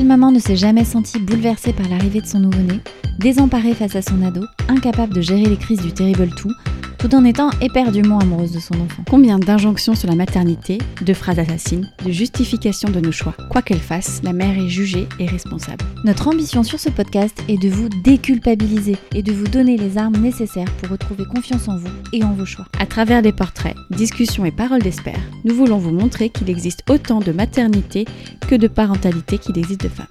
Quelle maman ne s'est jamais sentie bouleversée par l'arrivée de son nouveau-né, désemparée face à son ado, incapable de gérer les crises du terrible tout, tout en étant éperdument amoureuse de son enfant Combien d'injonctions sur la maternité, de phrases assassines, de justifications de nos choix. Quoi qu'elle fasse, la mère est jugée et responsable. Notre ambition sur ce podcast est de vous déculpabiliser et de vous donner les armes nécessaires pour retrouver confiance en vous et en vos choix. À travers des portraits, discussions et paroles d'espère, nous voulons vous montrer qu'il existe autant de maternité que de parentalité qu'il existe de femmes.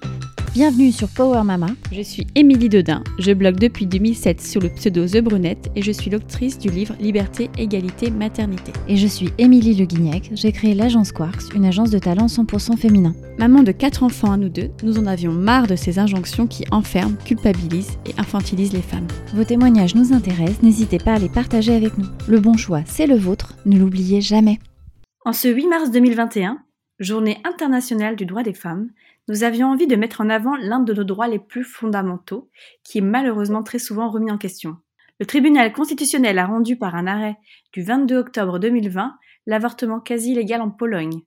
Bienvenue sur Power Mama. Je suis Émilie Dodin, je blogue depuis 2007 sous le pseudo The Brunette et je suis l'autrice du livre Liberté, Égalité, Maternité. Et je suis Émilie Le Guignac, j'ai créé l'agence Quarks, une agence de talent 100% féminin. Maman de quatre enfants à nous deux, nous en avions marre de ces injonctions qui enferment, culpabilisent et infantilisent les femmes. Vos témoignages nous intéressent, n'hésitez pas à les partager avec nous. Le bon choix, c'est le vôtre, ne l'oubliez jamais. En ce 8 mars 2021, journée internationale du droit des femmes, nous avions envie de mettre en avant l'un de nos droits les plus fondamentaux, qui est malheureusement très souvent remis en question. Le tribunal constitutionnel a rendu par un arrêt du 22 octobre 2020 l'avortement quasi illégal en Pologne,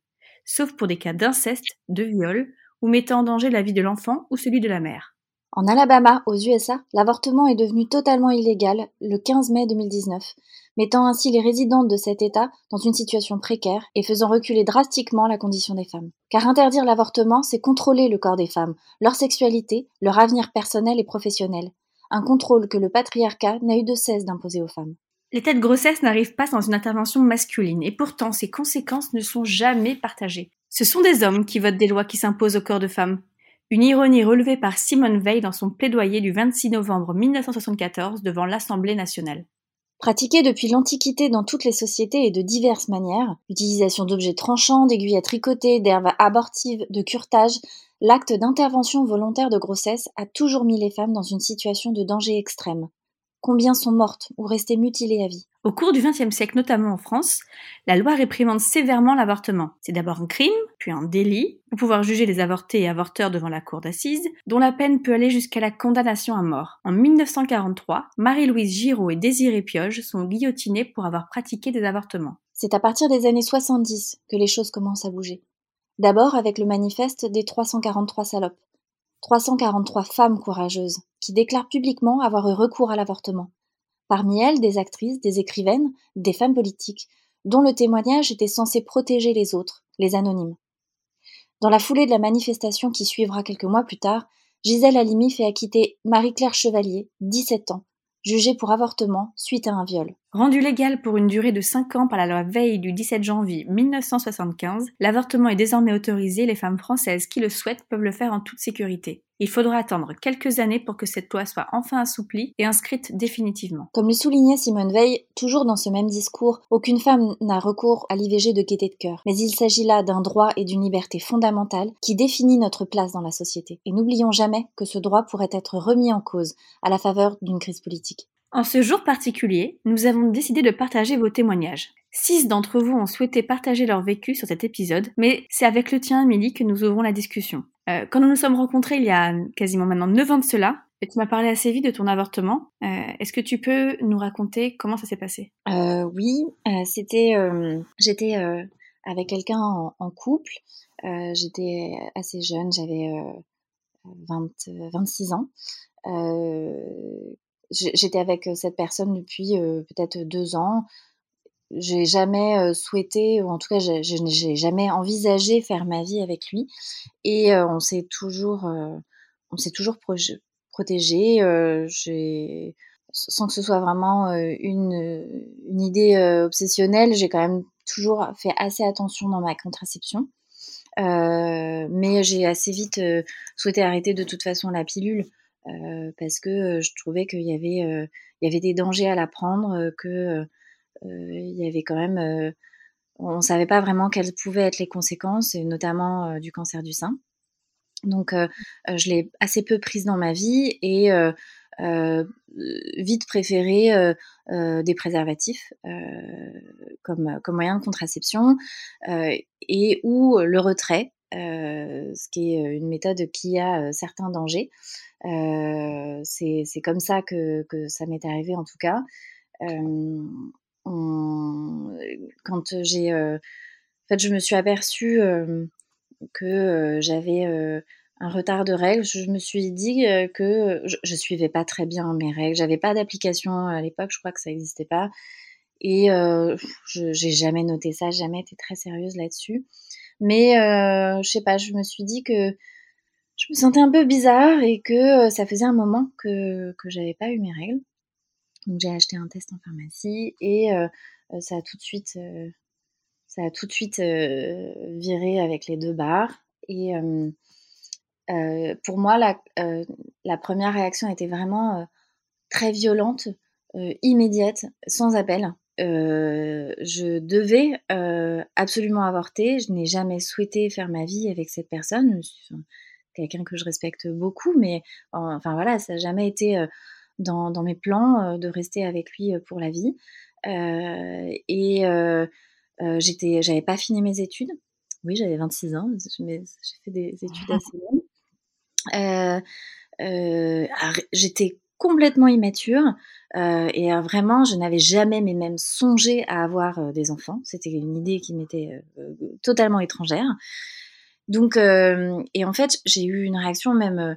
sauf pour des cas d'inceste, de viol ou mettant en danger la vie de l'enfant ou celui de la mère. En Alabama, aux USA, l'avortement est devenu totalement illégal le 15 mai 2019, mettant ainsi les résidentes de cet État dans une situation précaire et faisant reculer drastiquement la condition des femmes. Car interdire l'avortement, c'est contrôler le corps des femmes, leur sexualité, leur avenir personnel et professionnel. Un contrôle que le patriarcat n'a eu de cesse d'imposer aux femmes. L'état de grossesse n'arrive pas sans une intervention masculine, et pourtant ses conséquences ne sont jamais partagées. Ce sont des hommes qui votent des lois qui s'imposent au corps de femmes. Une ironie relevée par Simone Veil dans son plaidoyer du 26 novembre 1974 devant l'Assemblée nationale. Pratiqué depuis l'Antiquité dans toutes les sociétés et de diverses manières, l'utilisation d'objets tranchants, d'aiguilles à tricoter, d'herbes abortives, de curtage, l'acte d'intervention volontaire de grossesse a toujours mis les femmes dans une situation de danger extrême. Combien sont mortes ou restées mutilées à vie Au cours du XXe siècle, notamment en France, la loi réprimande sévèrement l'avortement. C'est d'abord un crime, puis un délit, pour pouvoir juger les avortés et avorteurs devant la cour d'assises, dont la peine peut aller jusqu'à la condamnation à mort. En 1943, Marie-Louise Giraud et Désirée Pioche sont guillotinées pour avoir pratiqué des avortements. C'est à partir des années 70 que les choses commencent à bouger. D'abord avec le manifeste des 343 salopes. 343 femmes courageuses qui déclarent publiquement avoir eu recours à l'avortement. Parmi elles, des actrices, des écrivaines, des femmes politiques, dont le témoignage était censé protéger les autres, les anonymes. Dans la foulée de la manifestation qui suivra quelques mois plus tard, Gisèle Halimi fait acquitter Marie-Claire Chevalier, 17 ans, jugée pour avortement suite à un viol. Rendu légal pour une durée de 5 ans par la loi Veille du 17 janvier 1975, l'avortement est désormais autorisé, les femmes françaises qui le souhaitent peuvent le faire en toute sécurité. Il faudra attendre quelques années pour que cette loi soit enfin assouplie et inscrite définitivement. Comme le soulignait Simone Veil, toujours dans ce même discours, aucune femme n'a recours à l'IVG de gaieté de cœur. Mais il s'agit là d'un droit et d'une liberté fondamentale qui définit notre place dans la société. Et n'oublions jamais que ce droit pourrait être remis en cause à la faveur d'une crise politique. En ce jour particulier, nous avons décidé de partager vos témoignages. Six d'entre vous ont souhaité partager leur vécu sur cet épisode, mais c'est avec le tien, Amélie, que nous ouvrons la discussion. Euh, quand nous nous sommes rencontrés il y a quasiment maintenant 9 ans de cela, tu m'as parlé assez vite de ton avortement. Euh, Est-ce que tu peux nous raconter comment ça s'est passé? Euh, Oui, euh, c'était, euh, j'étais euh, avec quelqu'un en, en, couple. j'étais assez jeune, j'avais 20, 26 ans j'étais avec cette personne depuis peut-être deux ans. J'ai jamais souhaité, ou en tout cas, je n'ai jamais envisagé faire ma vie avec lui. Et on s'est toujours, on s'est toujours protégé. sans que ce soit vraiment une, idée obsessionnelle, j'ai quand même toujours fait assez attention dans ma contraception. Mais j'ai assez vite souhaité arrêter de toute façon la pilule parce que je trouvais qu'il y avait il y avait des dangers à la prendre, que il y avait quand même on ne savait pas vraiment quelles pouvaient être les conséquences, notamment du cancer du sein. Donc, je l'ai assez peu prise dans ma vie et vite préféré des préservatifs comme, comme moyen de contraception et ou le retrait, ce qui est une méthode qui a certains dangers. Euh, c'est comme ça que, que ça m'est arrivé en tout cas. Euh, on, quand j'ai, euh, en fait, je me suis aperçue que j'avais un retard de règles, je me suis dit que je, je suivais pas très bien mes règles. J'avais pas d'application à l'époque, je crois que ça n'existait pas. Et je j'ai jamais noté ça, jamais été très sérieuse là-dessus. Mais je sais pas, je me suis dit que je me sentais un peu bizarre et que ça faisait un moment que que j'avais pas eu mes règles. Donc j'ai acheté un test en pharmacie et ça a tout de suite ça a tout de suite viré avec les deux barres et pour moi la, la première réaction était vraiment très violente, immédiate, sans appel. Euh, je devais euh, absolument avorter. Je n'ai jamais souhaité faire ma vie avec cette personne. Quelqu'un que je respecte beaucoup, mais enfin voilà, ça n'a jamais été euh, dans, dans, mes plans de rester avec lui pour la vie. et j'étais, j'avais pas fini mes études. Oui, j'avais 26 ans, j'ai fait des études assez longues. j'étais complètement immature euh, et euh, vraiment, je n'avais jamais, mais même songé à avoir euh, des enfants. C'était une idée qui m'était totalement étrangère. Donc, et en fait, j'ai eu une réaction même,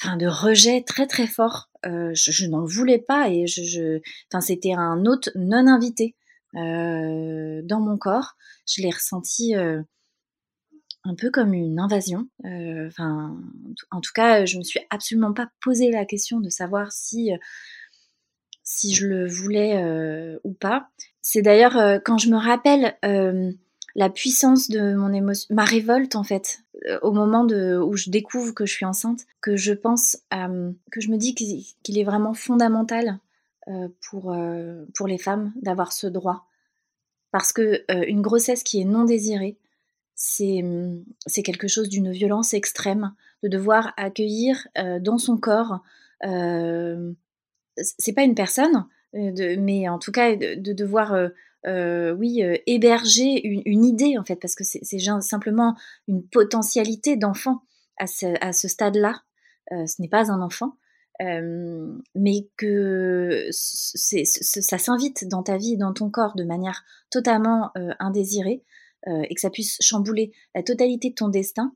enfin, de rejet très très fort. je, n'en voulais pas et je, enfin, c'était un hôte non invité dans mon corps. Je l'ai ressenti un peu comme une invasion. Enfin, en tout cas, je me suis absolument pas posé la question de savoir si si je le voulais euh, ou pas. C'est d'ailleurs euh, quand je me rappelle euh, la puissance de mon émotion, ma révolte en fait, au moment de, où je découvre que je suis enceinte, que je pense, que je me dis qu'il est vraiment fondamental pour, pour les femmes d'avoir ce droit. Parce que une grossesse qui est non désirée, c'est quelque chose d'une violence extrême, de devoir accueillir dans son corps c'est pas une personne, euh, mais en tout cas de, devoir, euh, euh, oui, héberger une, idée en fait, parce que c'est simplement une potentialité d'enfant à ce, stade-là. ce n'est pas un enfant. mais que ça s'invite dans ta vie, dans ton corps, de manière totalement indésirée, et que ça puisse chambouler la totalité de ton destin,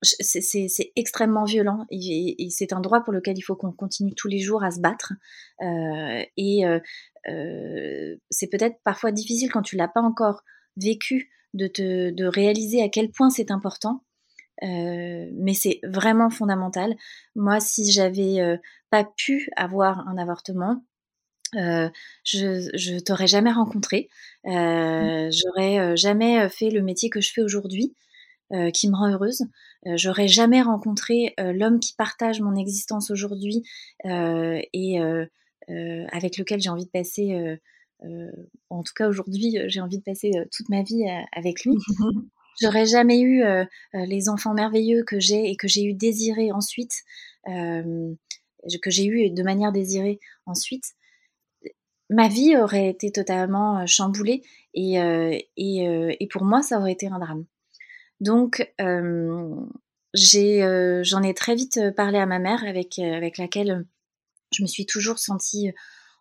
c'est extrêmement violent et, c'est un droit pour lequel il faut qu'on continue tous les jours à se battre. et c'est peut-être parfois difficile quand tu l'as pas encore vécu de, te, de réaliser à quel point c'est important. mais c'est vraiment fondamental. Moi, si j'avais pas pu avoir un avortement, je, je t'aurais jamais rencontré, mmh. j'aurais jamais fait le métier que je fais aujourd'hui. Euh, qui me rend heureuse. Euh, j'aurais jamais rencontré euh, l'homme qui partage mon existence aujourd'hui et avec lequel j'ai envie de passer, en tout cas aujourd'hui, j'ai envie de passer toute ma vie avec lui. J'aurais jamais eu les enfants merveilleux que j'ai et que j'ai eu désirés ensuite, que j'ai eu de manière désirée ensuite ma vie aurait été totalement chamboulée et, et, et, pour moi, ça aurait été un drame. Donc, j'en ai, très vite parlé à ma mère, avec, avec laquelle je me suis toujours sentie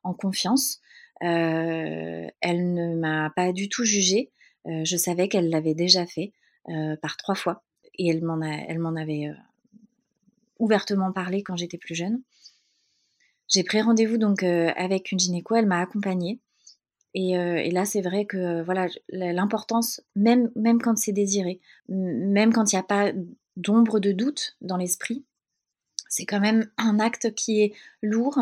en confiance. elle ne m'a pas du tout jugée. je savais qu'elle l'avait déjà fait par trois fois. Et elle m'en, elle m'en avait ouvertement parlé quand j'étais plus jeune. J'ai pris rendez-vous donc avec une gynéco, elle m'a accompagnée. Euh, et, là, c'est vrai que voilà, l'importance, même, même quand c'est désiré, même quand il n'y a pas d'ombre de doute dans l'esprit, c'est quand même un acte qui est lourd,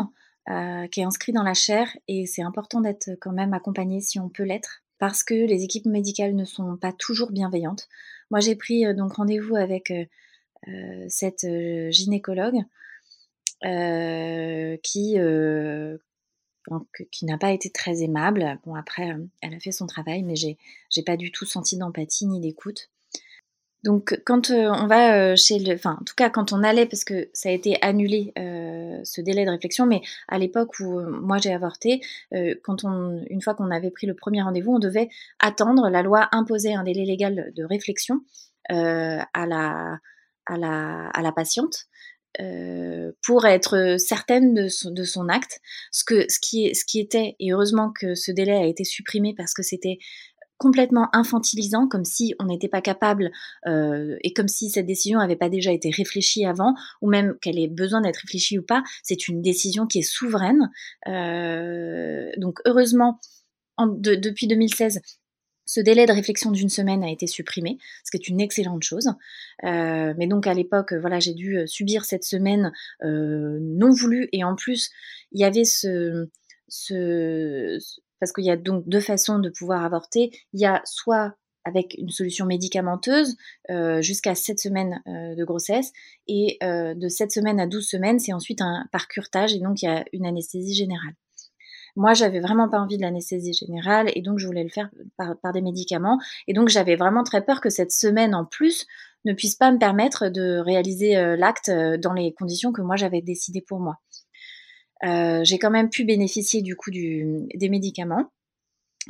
euh, qui est inscrit dans la chair, et c'est important d'être quand même accompagné si on peut l'être, parce que les équipes médicales ne sont pas toujours bienveillantes. Moi, j'ai pris euh, donc rendez-vous avec cette gynécologue qui qui n'a pas été très aimable. Bon, après, euh, elle a fait son travail, mais j'ai, j'ai pas du tout senti d'empathie ni d'écoute. Donc, quand euh, on va euh, chez le. Enfin, en tout cas, quand on allait, parce que ça a été annulé, ce délai de réflexion, mais à l'époque où moi j'ai avorté, quand on, une fois qu'on avait pris le premier rendez-vous, on devait attendre. La loi imposait un délai légal de réflexion à, la, à, la, à la patiente. Euh, pour être certaine de son, de acte, ce, que, ce, qui, ce qui était, et heureusement que ce délai a été supprimé parce que c'était complètement infantilisant, comme si on n'était pas capable et comme si cette décision n'avait pas déjà été réfléchie avant, ou même qu'elle ait besoin d'être réfléchie ou pas. C'est une décision qui est souveraine. donc heureusement, depuis 2016, ce délai de réflexion d'une semaine a été supprimé, ce qui est une excellente chose. Euh, mais donc à l'époque, voilà, j'ai dû euh, subir cette semaine euh, non voulue et en plus, il y avait ce, ce parce qu'il y a donc deux façons de pouvoir avorter. Il y a soit avec une solution médicamenteuse jusqu'à 7 semaines de grossesse et de 7 semaines à 12 semaines, c'est ensuite un par curtage et donc il y a une anesthésie générale. Moi, j'avais vraiment pas envie de l'anesthésie générale et donc je voulais le faire par, des médicaments. Et donc j'avais vraiment très peur que cette semaine en plus ne puisse pas me permettre de réaliser euh, l'acte euh, dans les conditions que moi j'avais décidées pour moi. Euh, j'ai quand même pu bénéficier du coup des médicaments.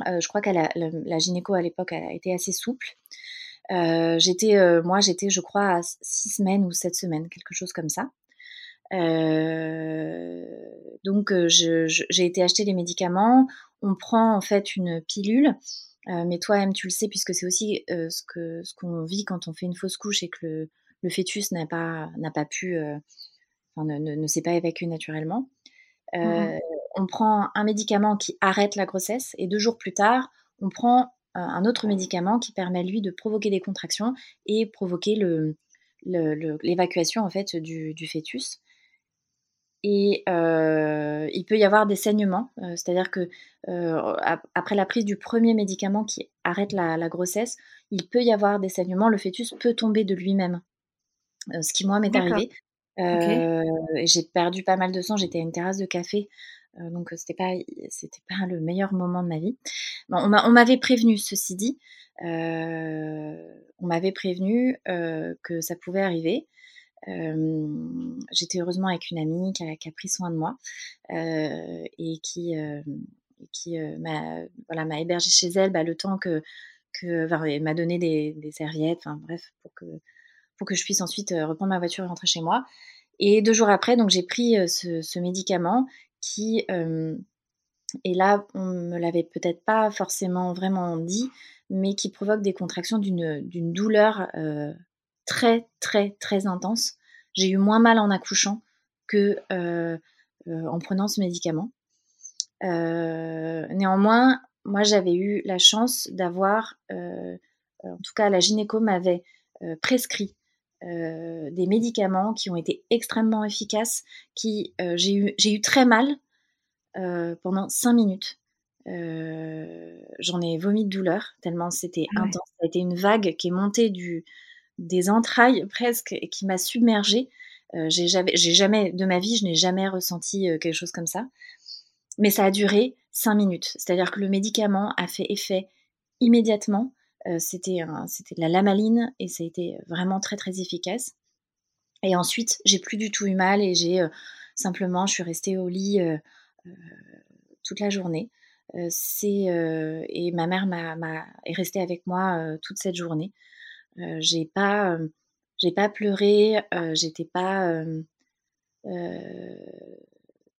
je crois que la, la, gynéco à l'époque a été assez souple. j'étais, moi, j'étais, je crois, à six semaines ou sept semaines, quelque chose comme ça. Euh, donc euh, j'ai été acheter les médicaments. On prend en fait une pilule. Euh, mais toi-même, tu le sais, puisque c'est aussi ce que ce qu'on vit quand on fait une fausse couche et que le, le fœtus n'a pas pas pu, enfin, ne, ne, ne s'est pas évacué naturellement. Mmh on prend un médicament qui arrête la grossesse et deux jours plus tard, on prend un autre médicament qui permet lui de provoquer des contractions et provoquer le, l'évacuation en fait du, du fœtus. Et euh, il peut y avoir des saignements, euh, c'est-à-dire que euh, après la prise du premier médicament qui arrête la, grossesse, il peut y avoir des saignements, le fœtus peut tomber de lui-même. ce qui moi m'est arrivé. J'ai perdu pas mal de sang, j'étais à une terrasse de café, donc c'était pas c'était pas le meilleur moment de ma vie. Bon, on m'avait prévenu, ceci dit, on m'avait prévenu que ça pouvait arriver j'étais heureusement avec une amie qui a, pris soin de moi et qui, qui m'a voilà, hébergée chez elle bah, le temps que, que m'a donné des, serviettes, enfin bref, pour que, pour que je puisse ensuite reprendre ma voiture et rentrer chez moi. Et deux jours après, donc j'ai pris ce, médicament qui, et là, on me l'avait peut-être pas forcément vraiment dit, mais qui provoque des contractions d'une douleur très, très, très intense. J'ai eu moins mal en accouchant que euh, euh, en prenant ce médicament. Euh, néanmoins, moi, j'avais eu la chance d'avoir, en tout cas, la gynéco m'avait prescrit des médicaments qui ont été extrêmement efficaces, qui j'ai eu, j'ai eu très mal pendant cinq minutes. j'en ai vomi de douleur, tellement c'était ah intense. Ça a été une vague qui est montée du, des entrailles presque et qui m'a submergée. Euh, j'ai jamais, de ma vie, je n'ai jamais ressenti euh, quelque chose comme ça. Mais ça a duré cinq minutes. C'est-à-dire que le médicament a fait effet immédiatement. Euh, c'était de la lamaline et ça a été vraiment très très efficace. Et ensuite, j'ai plus du tout eu mal et j'ai simplement, je suis restée au lit toute la journée. et ma mère est restée avec moi toute cette journée. Euh, j'ai pas, euh, j'ai pas pleuré, euh, j'étais pas,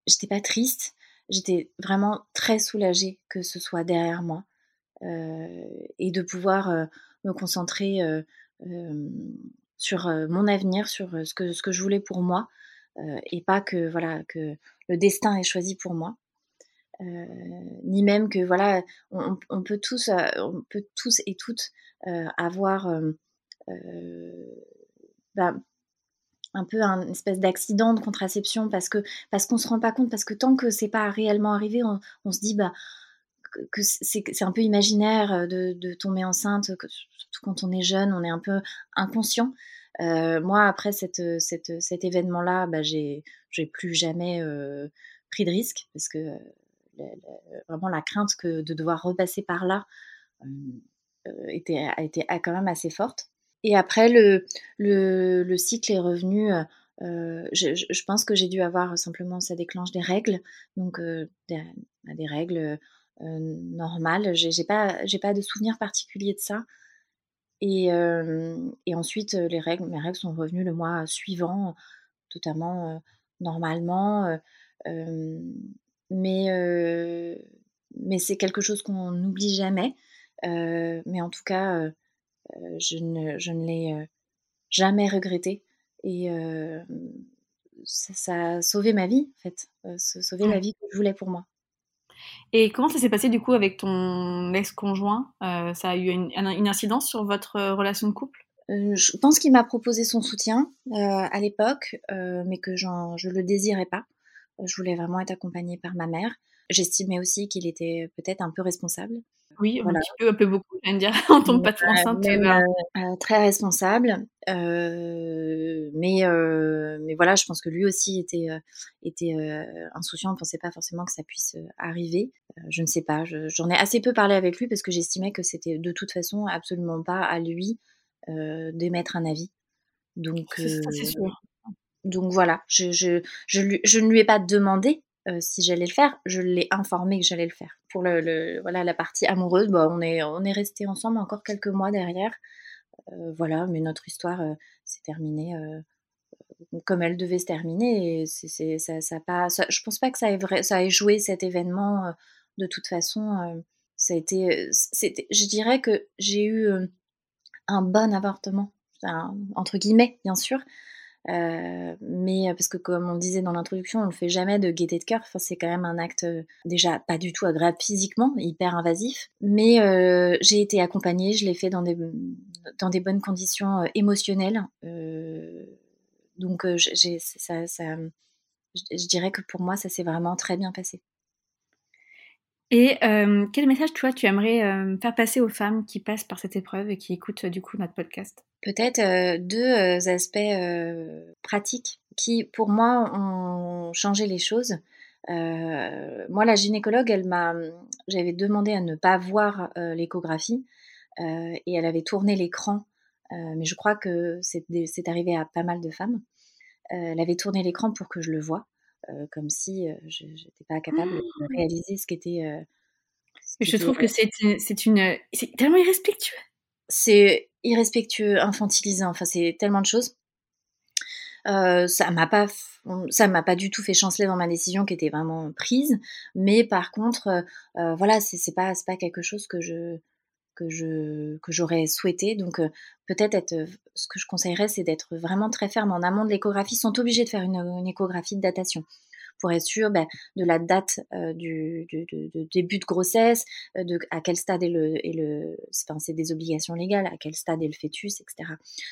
j'étais pas triste. J'étais vraiment très soulagée que ce soit derrière moi et de pouvoir me concentrer sur mon avenir, sur ce que, ce que je voulais pour moi, et pas que voilà que le destin est choisi pour moi. Ni même que voilà, on, peut tous, on peut tous et toutes avoir bah, un peu un espèce d'accident de contraception parce que parce qu'on se rend pas compte parce que tant que c'est pas réellement arrivé on, se dit bah que c'est un peu imaginaire de, tomber enceinte surtout quand on est jeune on est un peu inconscient. Moi après cette, cet événement là bah, j'ai plus jamais pris de risque parce que vraiment la crainte que de devoir repasser par là était, a été quand même assez forte et après, le, le, le cycle est revenu. Euh, euh je, je, pense que j'ai dû avoir simplement, ça déclenche des règles, donc euh, des, bah, des, règles euh, normales. J'ai pas, pas de souvenir particulier de ça. Et, et, ensuite, les règles, mes règles sont revenues le mois suivant, totalement normalement. Mais mais c'est quelque chose qu'on n'oublie jamais. mais en tout cas, je ne, je ne l'ai jamais regretté. Et ça, a sauvé ma vie, en fait. sauver la vie que je voulais pour moi. Et comment ça s'est passé du coup avec ton ex-conjoint Ça a eu une, une, incidence sur votre relation de couple? Je pense qu'il m'a proposé son soutien à l'époque, mais que je ne le désirais pas. Je voulais vraiment être accompagnée par ma mère. J'estimais aussi qu'il était peut-être un peu responsable. Oui, un petit peu, un peu beaucoup, je viens de dire, en tant que patron enceinte. Euh, très responsable. Euh, mais, euh, mais voilà, je pense que lui aussi était, était insouciant. On ne pensait pas forcément que ça puisse arriver. je ne sais pas. J'en ai assez peu parlé avec lui parce que j'estimais que c'était de toute façon absolument pas à lui d'émettre un avis. Donc, c'est sûr. Donc voilà, je, je, je, je, ne lui ai pas demandé si j'allais le faire, je l'ai informé que j'allais le faire. Pour le, voilà, la partie amoureuse, bah, on est, on est resté ensemble encore quelques mois derrière. voilà, mais notre histoire s'est terminée comme elle devait se terminer. Et c'est, ça, ça pas, je pense pas que ça ait, ça ait joué cet événement de toute façon. ça je dirais que j'ai eu un bon avortement, entre guillemets, bien sûr. Euh, mais parce que comme on disait dans l'introduction, on ne fait jamais de gaieté de cœur. Enfin, c'est quand même un acte déjà pas du tout agréable physiquement, hyper invasif. Mais euh, j'ai été accompagnée, je l'ai fait dans des, dans des bonnes conditions émotionnelles. Euh, donc j'ai, ça, ça, je dirais que pour moi, ça s'est vraiment très bien passé. Et quel message, toi, tu aimerais faire passer aux femmes qui passent par cette épreuve et qui écoutent du coup notre podcast? Peut-être deux aspects pratiques qui, pour moi, ont changé les choses. moi, la gynécologue, elle m'a, j'avais demandé à ne pas voir l'échographie et elle avait tourné l'écran, mais je crois que c'est arrivé à pas mal de femmes. elle avait tourné l'écran pour que je le voie. Euh, comme si je n'étais pas capable de mmh. réaliser ce qu'était. Euh, je trouve que c'est une, c'est tellement irrespectueux. C'est irrespectueux, infantilisant. Enfin, c'est tellement de choses. Euh, ça m'a pas, ça m'a pas du tout fait chanceler dans ma décision qui était vraiment prise. Mais par contre, voilà, c'est pas, c'est pas quelque chose que je que j'aurais souhaité. Donc peut-être être, ce que je conseillerais, c'est d'être vraiment très ferme en amont de l'échographie. Ils sont obligés de faire une, échographie de datation pour être sûr ben, de la date du, début de grossesse, de à quel stade est le, est le enfin, c'est des obligations légales, à quel stade est le fœtus, etc.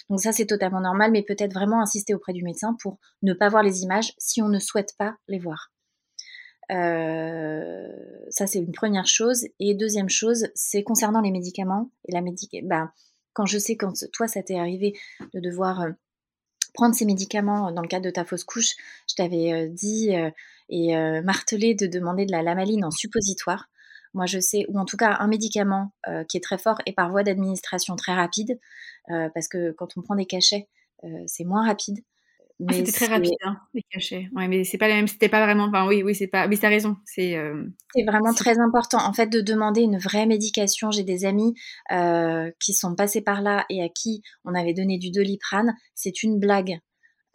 Donc ça c'est totalement normal, mais peut-être vraiment insister auprès du médecin pour ne pas voir les images si on ne souhaite pas les voir. Euh, ça, c'est une première chose. Et deuxième chose, c'est concernant les médicaments. Et la bah, quand je sais, quand toi, ça t'est arrivé de devoir euh, prendre ces médicaments dans le cadre de ta fausse couche, je t'avais euh, dit et martelé de demander de la lamaline en suppositoire. Moi, je sais, ou en tout cas un médicament qui est très fort et par voie d'administration très rapide, parce que quand on prend des cachets, c'est moins rapide. Ah, c'était très rapide, hein, les cachets. Ouais, mais c'est pas la même. C'était pas vraiment. Enfin, oui, oui, c'est pas. Mais t'as raison. C'est. Euh, c'est vraiment très important, en fait, de demander une vraie médication. J'ai des amis euh, qui sont passés par là et à qui on avait donné du doliprane. C'est une blague.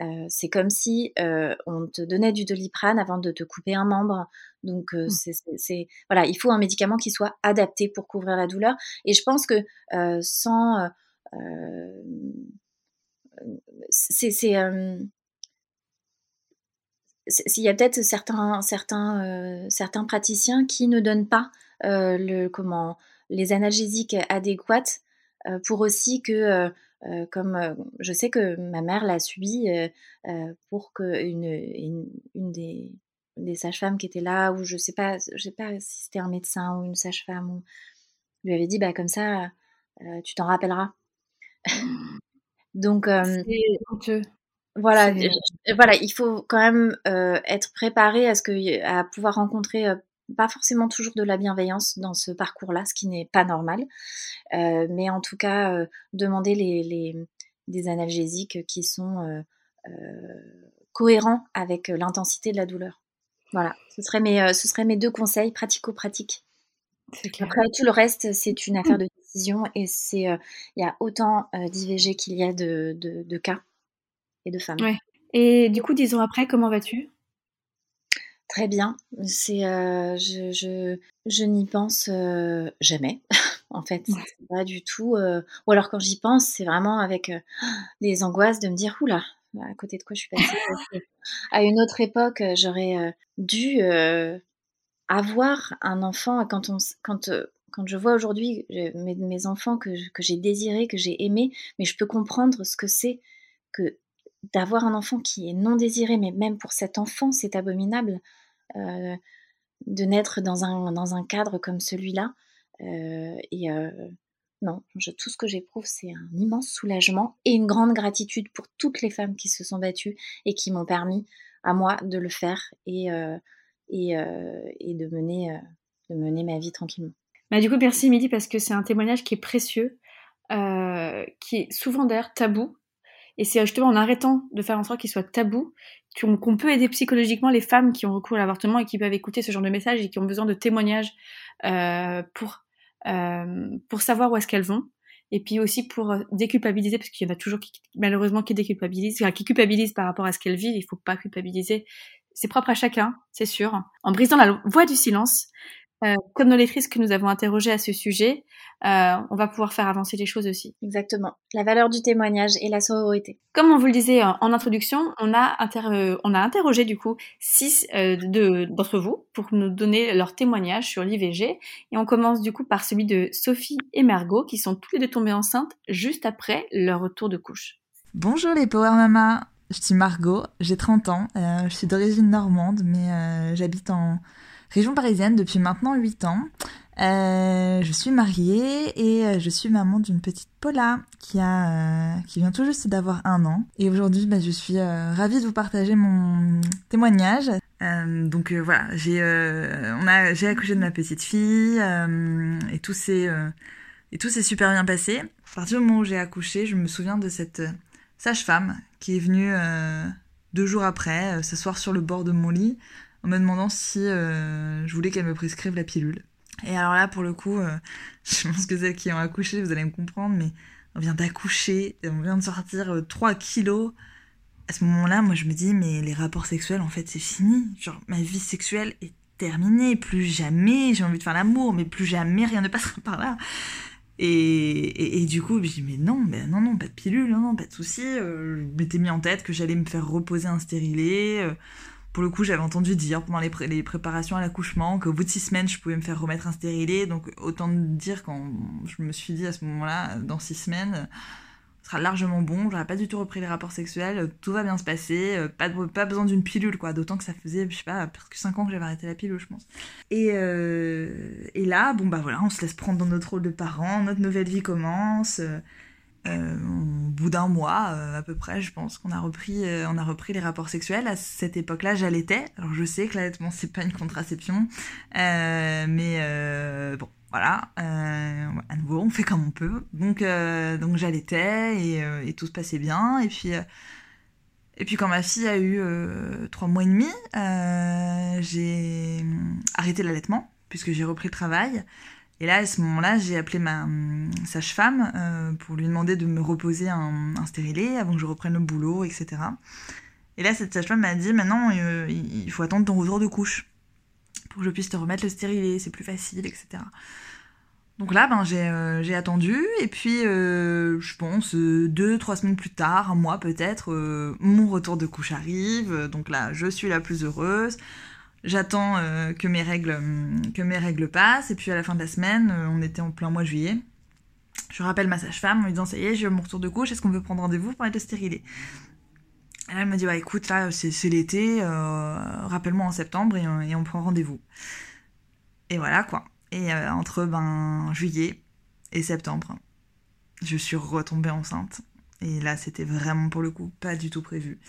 Euh, c'est comme si on te donnait du doliprane avant de te couper un membre. Donc, mmh. c'est voilà, il faut un médicament qui soit adapté pour couvrir la douleur. Et je pense que sans c'est s'il y a peut-être certains, certains, euh, certains praticiens qui ne donnent pas euh, le, comment, les analgésiques adéquates euh, pour aussi que, comme je sais que ma mère l'a subi, pour que une, une, des, des sages-femmes qui étaient là, ou je sais pas, je sais pas si c'était un médecin ou une sage-femme, lui avait dit, bah comme ça, tu t'en rappelleras. Donc, voilà, voilà, il faut quand même euh, être préparé à ce que, à pouvoir rencontrer euh, pas forcément toujours de la bienveillance dans ce parcours-là, ce qui n'est pas normal, euh, mais en tout cas demander les, les, des analgésiques qui sont cohérents avec l'intensité de la douleur. Voilà, ce seraient mes, ce serait mes deux conseils pratico-pratiques. Après, tout le reste, c'est une affaire de décision et c'est, il y a autant d'IVG qu'il y a de, de, de cas et de femmes. Et du coup, dix ans après, comment vas-tu? Très bien. C'est, euh, je, je, je n'y pense euh, jamais, en fait. Pas du tout. Ou alors quand j'y pense, c'est vraiment avec des angoisses de me dire oula, à côté de quoi je suis passée? à une autre époque, j'aurais dû avoir un enfant quand on quand quand je vois aujourd'hui mes, enfants que, que j'ai désirés, que j'ai aimés, mais je peux comprendre ce que c'est que d'avoir un enfant qui est non désiré, mais même pour cet enfant, c'est abominable euh, de naître dans un, dans un cadre comme celui-là. Euh, et euh, non, tout ce que j'éprouve, c'est un immense soulagement et une grande gratitude pour toutes les femmes qui se sont battues et qui m'ont permis à moi de le faire et, et, et de, mener, de mener ma vie tranquillement. Bah, du coup, merci Midi parce que c'est un témoignage qui est précieux, qui est souvent d'ailleurs tabou et c'est justement en arrêtant de faire en sorte qu'il soit tabou qu'on peut aider psychologiquement les femmes qui ont recours à l'avortement et qui peuvent écouter ce genre de messages et qui ont besoin de témoignages euh, pour, euh, pour savoir où est-ce qu'elles vont. Et puis aussi pour déculpabiliser, parce qu'il y en a toujours qui, malheureusement qui déculpabilisent, qui culpabilisent par rapport à ce qu'elles vivent. Il faut pas culpabiliser. C'est propre à chacun, c'est sûr. En brisant la voie du silence, euh, comme nos lectrices que nous avons interrogées à ce sujet, euh, on va pouvoir faire avancer les choses aussi. Exactement. La valeur du témoignage et la sororité. Comme on vous le disait en, introduction, on a, euh, on a interrogé du coup six d'entre vous pour nous donner leur témoignage sur l'IVG. Et on commence du coup par celui de Sophie et Margot qui sont tous les deux tombées enceintes juste après leur retour de couche. Bonjour les Power Mama, je suis Margot, j'ai 30 ans, je suis d'origine normande mais j'habite en région parisienne depuis maintenant 8 ans. Euh, je suis mariée et euh, je suis maman d'une petite Paula qui a euh, qui vient tout juste d'avoir un an. Et aujourd'hui, bah, je suis ravie de vous partager mon témoignage. donc voilà, j'ai on a j'ai accouché de ma petite fille et tout s'est et tout s'est super bien passé. À partir du moment où j'ai accouché, je me souviens de cette sage-femme qui est venue deux jours après s'asseoir sur le bord de mon lit en me demandant si euh, je voulais qu'elle me prescrive la pilule. Et alors là, pour le coup, euh, je pense que celles qui ont accouché, vous allez me comprendre, mais on vient d'accoucher, on vient de sortir 3 euh, kilos. À ce moment-là, moi, je me dis, mais les rapports sexuels, en fait, c'est fini. Genre, ma vie sexuelle est terminée. Plus jamais j'ai envie de faire l'amour, mais plus jamais rien ne passera par là. Et, et, du coup, je dis, mais non, mais non, non, pas de pilule, non, pas de souci. je m'étais mis en tête que j'allais me faire reposer un stérilet. Pour le coup, j'avais entendu dire pendant les, préparations à l'accouchement qu'au bout de six semaines, je pouvais me faire remettre un stérilet. Donc, autant dire quand je me suis dit à ce moment-là, dans six semaines, ce sera largement bon. J'aurais pas du tout repris les rapports sexuels. Tout va bien se passer. Pas, pas besoin d'une pilule, quoi. D'autant que ça faisait, je sais pas, presque cinq ans que j'avais arrêté la pilule, je pense. Et, euh, et là, bon, bah voilà, on se laisse prendre dans notre rôle de parents. Notre nouvelle vie commence. Euh, au bout d'un mois euh, à peu près, je pense qu'on a repris, euh, on a repris les rapports sexuels. À cette époque-là, j'allaitais. Alors je sais que l'allaitement c'est pas une contraception, mais bon, voilà. à nouveau, on fait comme on peut. Donc donc j'allaitais et, et, tout se passait bien. Et puis et puis quand ma fille a eu trois mois et demi, j'ai arrêté l'allaitement puisque j'ai repris le travail. Et là, à ce moment-là, j'ai appelé ma hum, sage-femme euh, pour lui demander de me reposer un, un, stérilet avant que je reprenne le boulot, etc. Et là, cette sage-femme m'a dit maintenant, euh, il faut attendre ton retour de couche pour que je puisse te remettre le stérilet, c'est plus facile, etc. Donc là, ben, j'ai euh, attendu, et puis, je pense, deux, trois semaines plus tard, un mois peut-être, mon retour de couche arrive. Donc là, je suis la plus heureuse J'attends euh, que mes règles euh, que mes règles passent et puis à la fin de la semaine, euh, on était en plein mois de juillet. Je rappelle ma sage-femme en lui disant ça y est, j'ai mon retour de couche, est-ce qu'on peut prendre rendez-vous pour être stérilé Elle me dit bah écoute là c'est l'été, rappelle-moi en septembre et, et on prend rendez-vous. Et voilà quoi. Et entre ben juillet et septembre, je suis retombée enceinte. Et là c'était vraiment pour le coup pas du tout prévu.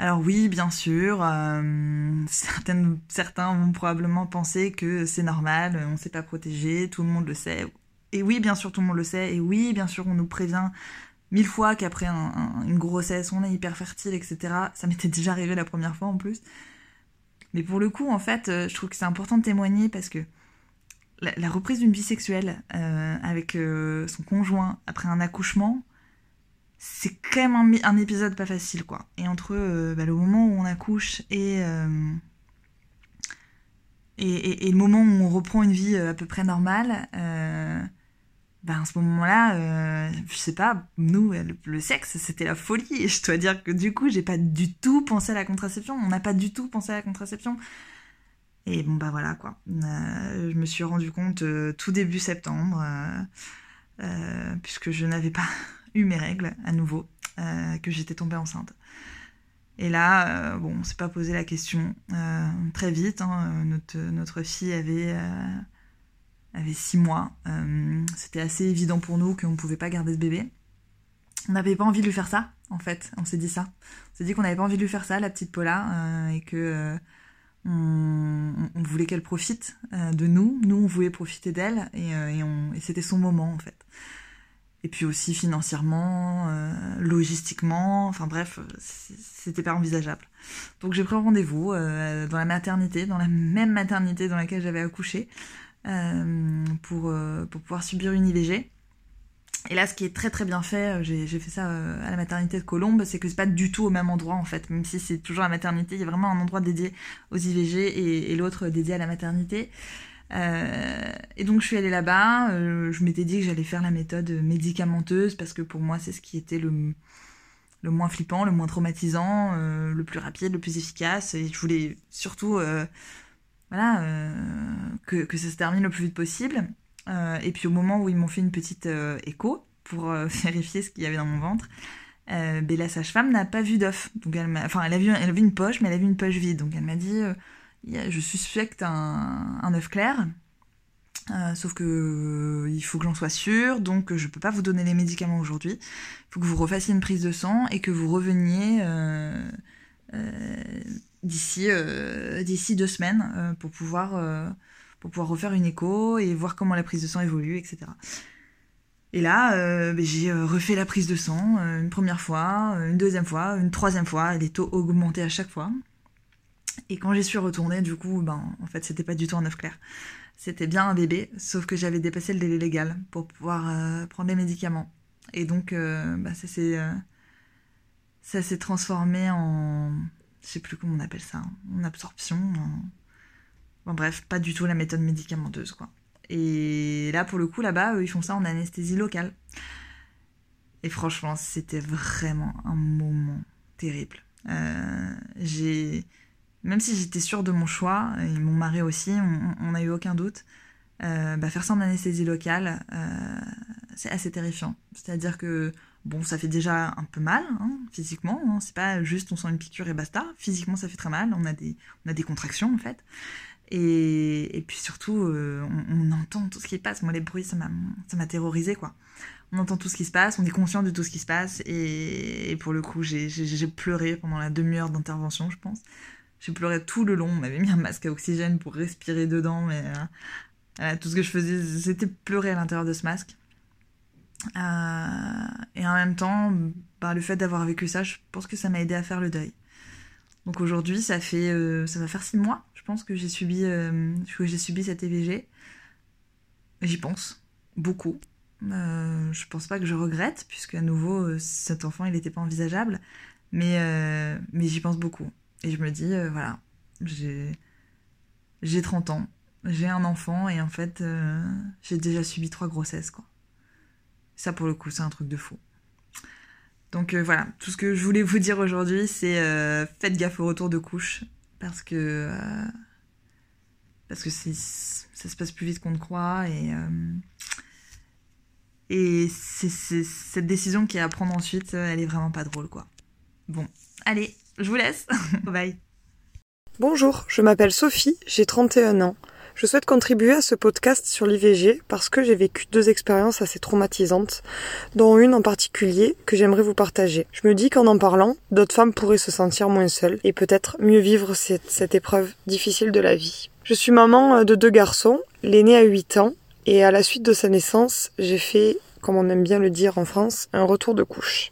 Alors oui, bien sûr, euh, certains vont probablement penser que c'est normal, on ne s'est pas protégé, tout le monde le sait. Et oui, bien sûr, tout le monde le sait. Et oui, bien sûr, on nous prévient mille fois qu'après une grossesse, on est hyper fertile, etc. Ça m'était déjà arrivé la première fois en plus. Mais pour le coup, en fait, euh, je trouve que c'est important de témoigner parce que la, reprise d'une vie sexuelle euh, avec son conjoint après un accouchement, c'est quand même un, épisode pas facile, quoi. Et entre euh, bah, le moment où on accouche euh, et, et, le moment où on reprend une vie euh, à peu près normale, ben, à ce moment-là, euh, je sais pas, nous, le, sexe, c'était la folie. Et je dois dire que du coup, j'ai pas du tout pensé à la contraception. On n'a pas du tout pensé à la contraception. Et bon, bah voilà, quoi. Euh, je me suis rendu compte euh, tout début septembre, puisque je n'avais pas eu mes règles à nouveau, que j'étais tombée enceinte. Et là, bon, on s'est pas posé la question très vite. Hein. notre, notre fille avait avait six mois. Euh, c'était assez évident pour nous qu'on ne pouvait pas garder ce bébé. On n'avait pas envie de lui faire ça, en fait. On s'est dit ça. On s'est dit qu'on n'avait pas envie de lui faire ça, la petite Paula, euh, et que euh, on, voulait qu'elle profite de nous. Nous, on voulait profiter d'elle, et, et c'était son moment, en fait. Et puis aussi financièrement, logistiquement, enfin bref, c'était pas envisageable. Donc j'ai pris rendez-vous dans la maternité, dans la même maternité dans laquelle j'avais accouché. Euh, pour, euh, pour pouvoir subir une IVG. Et là, ce qui est très très bien fait, euh, j'ai fait ça à la maternité de Colombe, c'est que c'est pas du tout au même endroit en fait, même si c'est toujours la maternité, il y a vraiment un endroit dédié aux IVG et, l'autre dédié à la maternité. Et donc je suis allée là-bas, je m'étais dit que j'allais faire la méthode médicamenteuse parce que pour moi c'est ce qui était le, le moins flippant, le moins traumatisant, le plus rapide, le plus efficace. Et je voulais surtout voilà, euh, que, que, ça se termine le plus vite possible. Euh, et puis au moment où ils m'ont fait une petite euh, écho pour vérifier ce qu'il y avait dans mon ventre, euh, ben, la sage-femme n'a pas vu d'œuf. M'a, enfin elle elle a vu une poche, mais elle a vu une poche vide. Donc elle m'a dit, je suspecte un, œuf clair. sauf que il faut que j'en sois sûre, donc je peux pas vous donner les médicaments aujourd'hui. Il faut que vous refassiez une prise de sang et que vous reveniez d'ici euh, d'ici deux semaines euh, pour pouvoir euh, pour pouvoir refaire une écho et voir comment la prise de sang évolue, etc. Et là, ben, j'ai refait la prise de sang une première fois, une deuxième fois, une troisième fois, les taux augmentaient à chaque fois. Et quand j'y suis retournée, du coup, ben, en fait, c'était pas du tout un œuf clair. C'était bien un bébé, sauf que j'avais dépassé le délai légal pour pouvoir prendre les médicaments. Et donc, bah, ça s'est ça s'est transformé en je sais plus comment on appelle ça, en absorption. Bon, bref, pas du tout la méthode médicamenteuse, quoi. Et là, pour le coup, là-bas, ils font ça en anesthésie locale. Et franchement, c'était vraiment un moment terrible. Euh, j'ai, même si j'étais sûre de mon choix, et mon mari aussi, on n'a eu aucun doute. Euh, bah, faire ça en anesthésie locale, euh, c'est assez terrifiant. C'est-à-dire que Bon, ça fait déjà un peu mal, hein, physiquement. Hein. C'est pas juste on sent une piqûre et basta. Physiquement, ça fait très mal. On a des, on a des contractions, en fait. Et, et puis surtout, euh, on, entend tout ce qui passe. Moi, les bruits, ça m'a terrorisé, quoi. On entend tout ce qui se passe, on est conscient de tout ce qui se passe. Et, pour le coup, j'ai pleuré pendant la demi-heure d'intervention, je pense. J'ai pleuré tout le long. On m'avait mis un masque à oxygène pour respirer dedans, mais euh, tout ce que je faisais, c'était pleurer à l'intérieur de ce masque. Euh, et en même temps, bah, le fait d'avoir vécu ça, je pense que ça m'a aidé à faire le deuil. Donc aujourd'hui, ça fait, euh, ça va faire six mois, je pense que j'ai subi, que j'ai subi cette EVG. J'y pense beaucoup. je pense pas que je regrette, puisque à nouveau, cet enfant, il n'était pas envisageable. Mais, mais j'y pense beaucoup. Et je me dis, voilà, j'ai, j'ai 30 ans, j'ai un enfant, et en fait, j'ai déjà subi trois grossesses, quoi. Ça, pour le coup, c'est un truc de fou. Donc euh, voilà, tout ce que je voulais vous dire aujourd'hui, c'est euh, faites gaffe au retour de couche. Parce que. Euh, parce que ça se passe plus vite qu'on ne croit. Et. et cette décision qui est à prendre ensuite, elle est vraiment pas drôle, quoi. Bon, allez, je vous laisse. Bye. Bonjour, je m'appelle Sophie, j'ai 31 ans. Je souhaite contribuer à ce podcast sur l'IVG parce que j'ai vécu deux expériences assez traumatisantes, dont une en particulier que j'aimerais vous partager. Je me dis qu'en en parlant, d'autres femmes pourraient se sentir moins seules et peut-être mieux vivre cette, épreuve difficile de la vie. Je suis maman de deux garçons, l'aîné a 8 ans, et à la suite de sa naissance, j'ai fait comme on aime bien le dire en France, un retour de couche.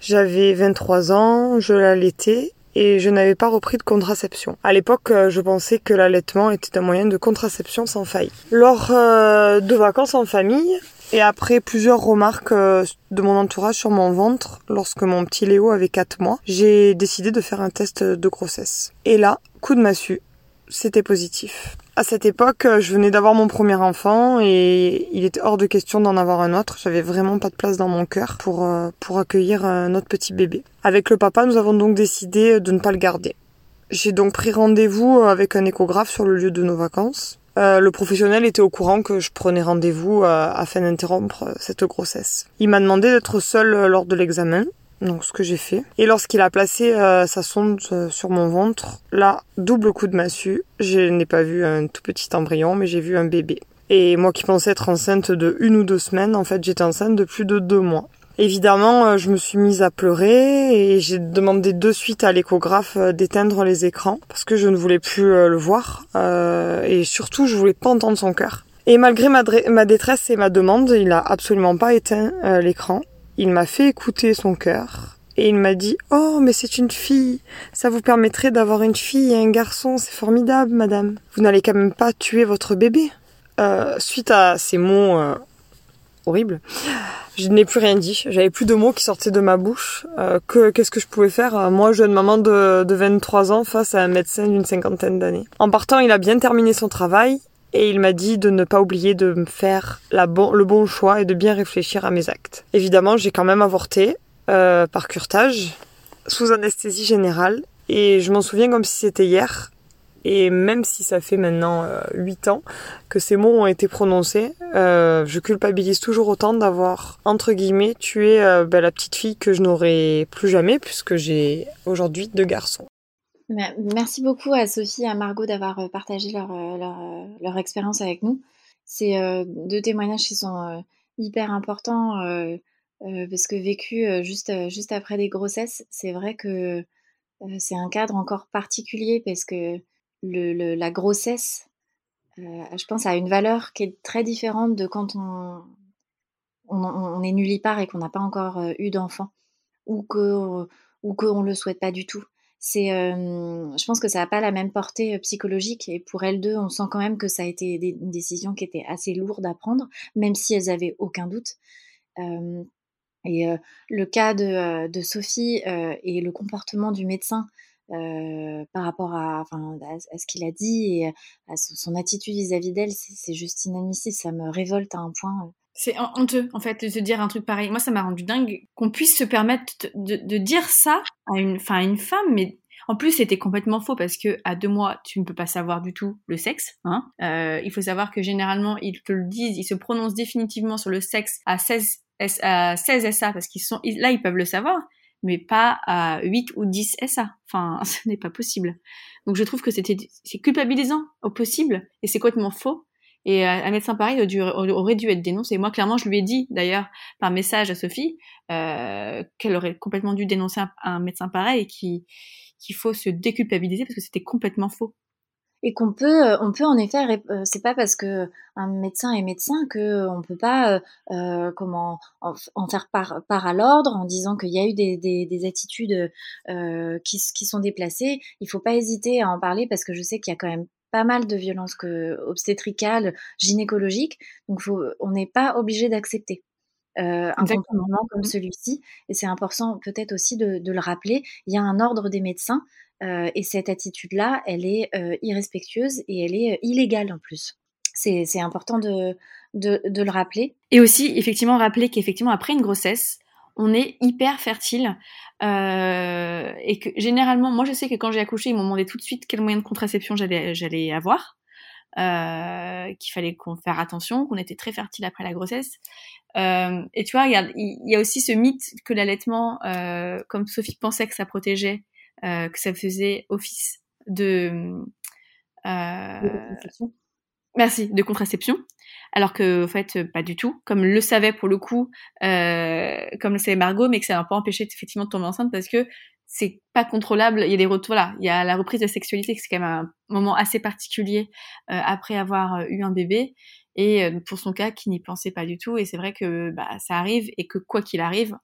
J'avais 23 ans, je l'allaitais et je n'avais pas repris de contraception. À l'époque, euh, je pensais que l'allaitement était un moyen de contraception sans faille. Lors euh, de vacances en famille, et après plusieurs remarques euh, de mon entourage sur mon ventre, lorsque mon petit Léo avait 4 mois, j'ai décidé de faire un test de grossesse. Et là, coup de massue, c'était positif. À cette époque, je venais d'avoir mon premier enfant et il était hors de question d'en avoir un autre. J'avais vraiment pas de place dans mon cœur pour, euh, pour accueillir un autre petit bébé. Avec le papa, nous avons donc décidé de ne pas le garder. J'ai donc pris rendez-vous avec un échographe sur le lieu de nos vacances. Euh, le professionnel était au courant que je prenais rendez-vous euh, afin d'interrompre cette grossesse. Il m'a demandé d'être seule lors de l'examen donc ce que j'ai fait. Et lorsqu'il a placé euh, sa sonde euh, sur mon ventre, là, double coup de massue, je n'ai pas vu un tout petit embryon, mais j'ai vu un bébé. Et moi qui pensais être enceinte de une ou deux semaines, en fait j'étais enceinte de plus de deux mois. Évidemment, euh, je me suis mise à pleurer et j'ai demandé de suite à l'échographe d'éteindre les écrans parce que je ne voulais plus le voir et surtout je voulais pas entendre son cœur. Et malgré ma, ma, détresse et ma demande, il a absolument pas éteint l'écran. Il m'a fait écouter son cœur et il m'a dit Oh, mais c'est une fille. Ça vous permettrait d'avoir une fille et un garçon. C'est formidable, madame. Vous n'allez quand même pas tuer votre bébé. Euh, suite à ces mots euh, horribles, je n'ai plus rien dit. J'avais plus de mots qui sortaient de ma bouche. Euh, que qu'est-ce que je pouvais faire? Moi, jeune maman de, de 23 ans face à un médecin d'une cinquantaine d'années. En partant, il a bien terminé son travail et il m'a dit de ne pas oublier de me faire la bon, le bon choix et de bien réfléchir à mes actes. Évidemment, j'ai quand même avorté euh, par curtage, sous anesthésie générale, et je m'en souviens comme si c'était hier. Et même si ça fait maintenant euh, 8 ans que ces mots ont été prononcés, euh, je culpabilise toujours autant d'avoir, entre guillemets, tué euh, ben, la petite fille que je n'aurai plus jamais, puisque j'ai aujourd'hui deux garçons. Merci beaucoup à Sophie et à Margot d'avoir euh, partagé leur, euh, euh, leur expérience avec nous. C'est deux témoignages qui sont hyper importants parce que vécu juste, juste après des grossesses, c'est vrai que c'est un cadre encore particulier parce que le, la grossesse, je pense, a une valeur qui est très différente de quand on, on, est nullipare et qu'on n'a pas encore eu d'enfant ou qu'on ou ne le souhaite pas du tout c'est, je pense que ça n'a pas la même portée psychologique. Et pour elles deux, on sent quand même que ça a été une décision qui était assez lourde à prendre, même si elles avaient aucun doute. et le cas de, de Sophie et le comportement du médecin par rapport à, enfin, à, ce qu'il a dit et à son attitude vis-à-vis d'elle, c'est juste inadmissible. Ça me révolte à un point c'est honteux, en fait, de se dire un truc pareil. Moi, ça m'a rendu dingue qu'on puisse se permettre de, dire ça à une, à une femme, mais en plus, c'était complètement faux parce que à deux mois, tu ne peux pas savoir du tout le sexe. Hein. Euh, il faut savoir que généralement, ils te le disent, ils se prononcent définitivement sur le sexe à 16, à 16 SA parce qu'ils sont là, ils peuvent le savoir, mais pas à 8 ou 10 SA. Enfin, ce n'est pas possible. Donc, je trouve que c'était c'est culpabilisant au possible et c'est complètement faux. Et euh, un médecin pareil aurait dû être dénoncé. Moi, clairement, je lui ai dit, d'ailleurs, par message à Sophie, euh, qu'elle aurait complètement dû dénoncer un, médecin pareil et qu'il faut se déculpabiliser parce que c'était complètement faux. Et qu'on peut, euh, on peut en effet, c'est pas parce que un médecin est médecin que on peut pas, euh, comment, en, faire part, à l'ordre en disant qu'il y a eu des, des, des attitudes euh, qui, sont déplacées. Il faut pas hésiter à en parler parce que je sais qu'il y a quand même pas mal de violences que, obstétricales, gynécologiques. Donc, on n'est pas obligé d'accepter. Euh, un comportement comme mmh. celui-ci. Et c'est important peut-être aussi de, le rappeler. Il y a un ordre des médecins euh, et cette attitude-là, elle est euh, irrespectueuse et elle est illégale en plus. C'est important de, de, de, le rappeler. Et aussi, effectivement, rappeler qu'effectivement, après une grossesse, on est hyper fertile euh, et que généralement, moi je sais que quand j'ai accouché, ils m'ont demandé tout de suite quel moyen de contraception j'allais avoir, euh, qu'il fallait qu'on faire attention, qu'on était très fertile après la grossesse. Euh, et tu vois, il y a, aussi ce mythe que l'allaitement, comme Sophie pensait que ça protégeait, que ça faisait office de Merci, de contraception alors que en fait pas du tout, comme le savait pour le coup, euh, comme le savait Margot, mais que ça n'a pas empêché effectivement de tomber enceinte parce que c'est pas contrôlable. Il y a des retours, voilà, il y a la reprise de sexualité, c'est quand même un moment assez particulier euh, après avoir euh, eu un bébé et euh, pour son cas qui n'y pensait pas du tout. Et c'est vrai que bah, ça arrive et que quoi qu'il arrive,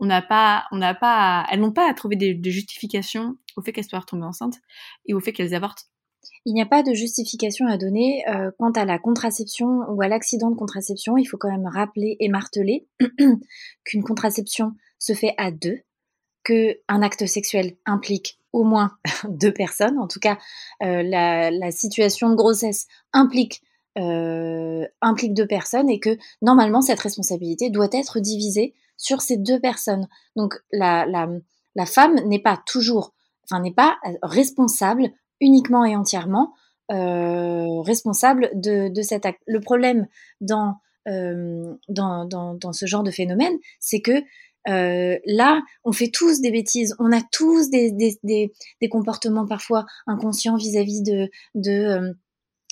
on n'a pas, on n'a pas, elles n'ont pas à trouver des, des justifications au fait qu'elles soient retombées enceintes et au fait qu'elles avortent il n'y a pas de justification à donner euh, quant à la contraception ou à l'accident de contraception. Il faut quand même rappeler et marteler qu'une contraception se fait à deux. qu'un acte sexuel implique au moins deux personnes, en tout cas la, situation de grossesse implique implique deux personnes et que normalement cette responsabilité doit être divisée sur ces deux personnes. Donc la, la femme n'est pas toujours, enfin n'est pas responsable uniquement et entièrement euh, responsable de, de, cet acte. Le problème dans, euh, dans, dans, dans, ce genre de phénomène, c'est que euh, là, on fait tous des bêtises, on a tous des, des, comportements parfois inconscients vis-à-vis de, de euh,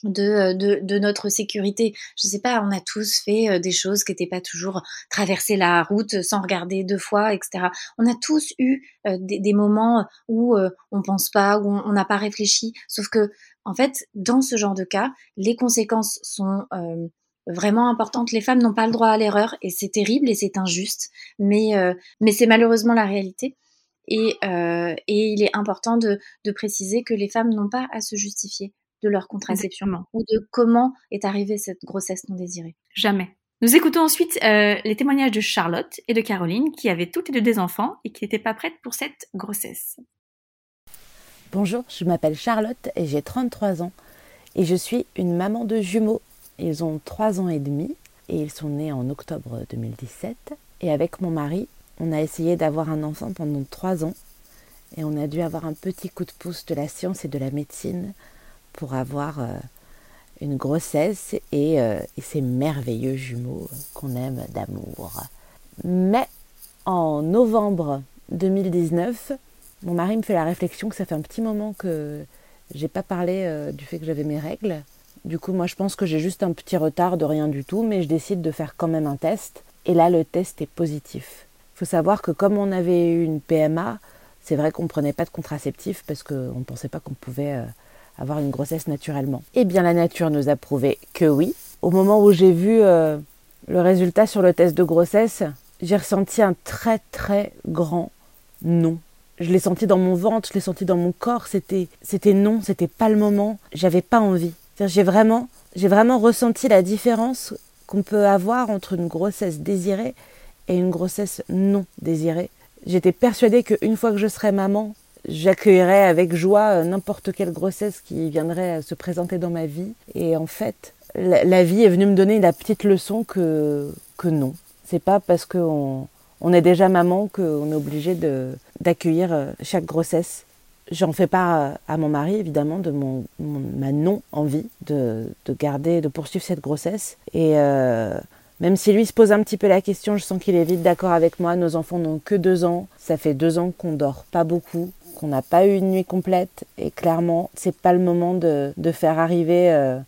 de, de, de, notre sécurité. Je sais pas, on a tous fait euh, des choses qui n'étaient pas toujours traverser la route sans regarder deux fois, etc. On a tous eu des, des, moments où on pense pas, où on n'a pas réfléchi. Sauf que en fait, dans ce genre de cas, les conséquences sont euh, vraiment importantes. Les femmes n'ont pas le droit à l'erreur et c'est terrible et c'est injuste, mais, euh, mais c'est malheureusement la réalité. Et, euh, et il est important de, de, préciser que les femmes n'ont pas à se justifier de leur contraception ou de comment est arrivée cette grossesse non désirée. Jamais. Nous écoutons ensuite les témoignages de Charlotte et de Caroline qui avaient toutes les deux des enfants et qui n'étaient pas prêtes pour cette grossesse. Bonjour, je m'appelle Charlotte et j'ai 33 ans et je suis une maman de jumeaux. Ils ont 3 ans et demi et ils sont nés en octobre 2017. Et avec mon mari, on a essayé d'avoir un enfant pendant 3 ans et on a dû avoir un petit coup de pouce de la science et de la médecine pour avoir euh, une grossesse et, euh, et ces merveilleux jumeaux qu'on aime d'amour. Mais en novembre 2019, mon mari me fait la réflexion que ça fait un petit moment que j'ai pas parlé euh, du fait que j'avais mes règles. Du coup, moi, je pense que j'ai juste un petit retard de rien du tout, mais je décide de faire quand même un test. Et là, le test est positif. Il faut savoir que comme on avait eu une PMA, c'est vrai qu'on prenait pas de contraceptif parce qu'on ne pensait pas qu'on pouvait avoir une grossesse naturellement. Eh bien, la nature nous a prouvé que oui. Au moment où j'ai vu euh, le résultat sur le test de grossesse, j'ai ressenti un très très grand non je l'ai senti dans mon ventre, je l'ai senti dans mon corps. C'était, c'était non, c'était pas le moment. J'avais pas envie. J'ai vraiment, j'ai vraiment ressenti la différence qu'on peut avoir entre une grossesse désirée et une grossesse non désirée. J'étais persuadée qu'une fois que je serais maman, j'accueillerais avec joie euh, n'importe quelle grossesse qui viendrait se présenter dans ma vie. Et en fait, la, vie est venue me donner la petite leçon que, que non. C'est pas parce qu'on on est déjà maman qu'on est obligé d'accueillir euh, chaque grossesse. J'en fais part à mon mari, évidemment, de mon, ma non-envie de, de, garder, de poursuivre cette grossesse. Et euh, même si lui se pose un petit peu la question, je sens qu'il est vite d'accord avec moi. Nos enfants n'ont que deux ans. Ça fait deux ans qu'on dort pas beaucoup qu'on n'a pas eu une nuit complète et clairement c'est pas le moment de, de faire arriver euh,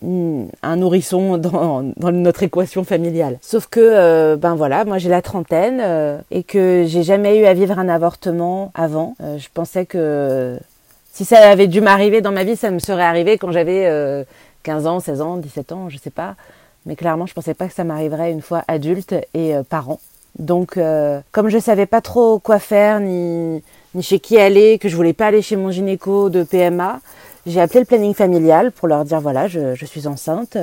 un nourrisson dans, dans, notre équation familiale. Sauf que euh, ben voilà, moi j'ai la trentaine euh, et que j'ai jamais eu à vivre un avortement avant. je pensais que si ça avait dû m'arriver dans ma vie, ça me serait arrivé quand j'avais 15 ans, 16 ans, 17 ans, je sais pas. Mais clairement, je pensais pas que ça m'arriverait une fois adulte et parent. Donc, comme je savais pas trop quoi faire ni ni chez qui aller, que je voulais pas aller chez mon gynéco de PMA, j'ai appelé le planning familial pour leur dire voilà, je, je suis enceinte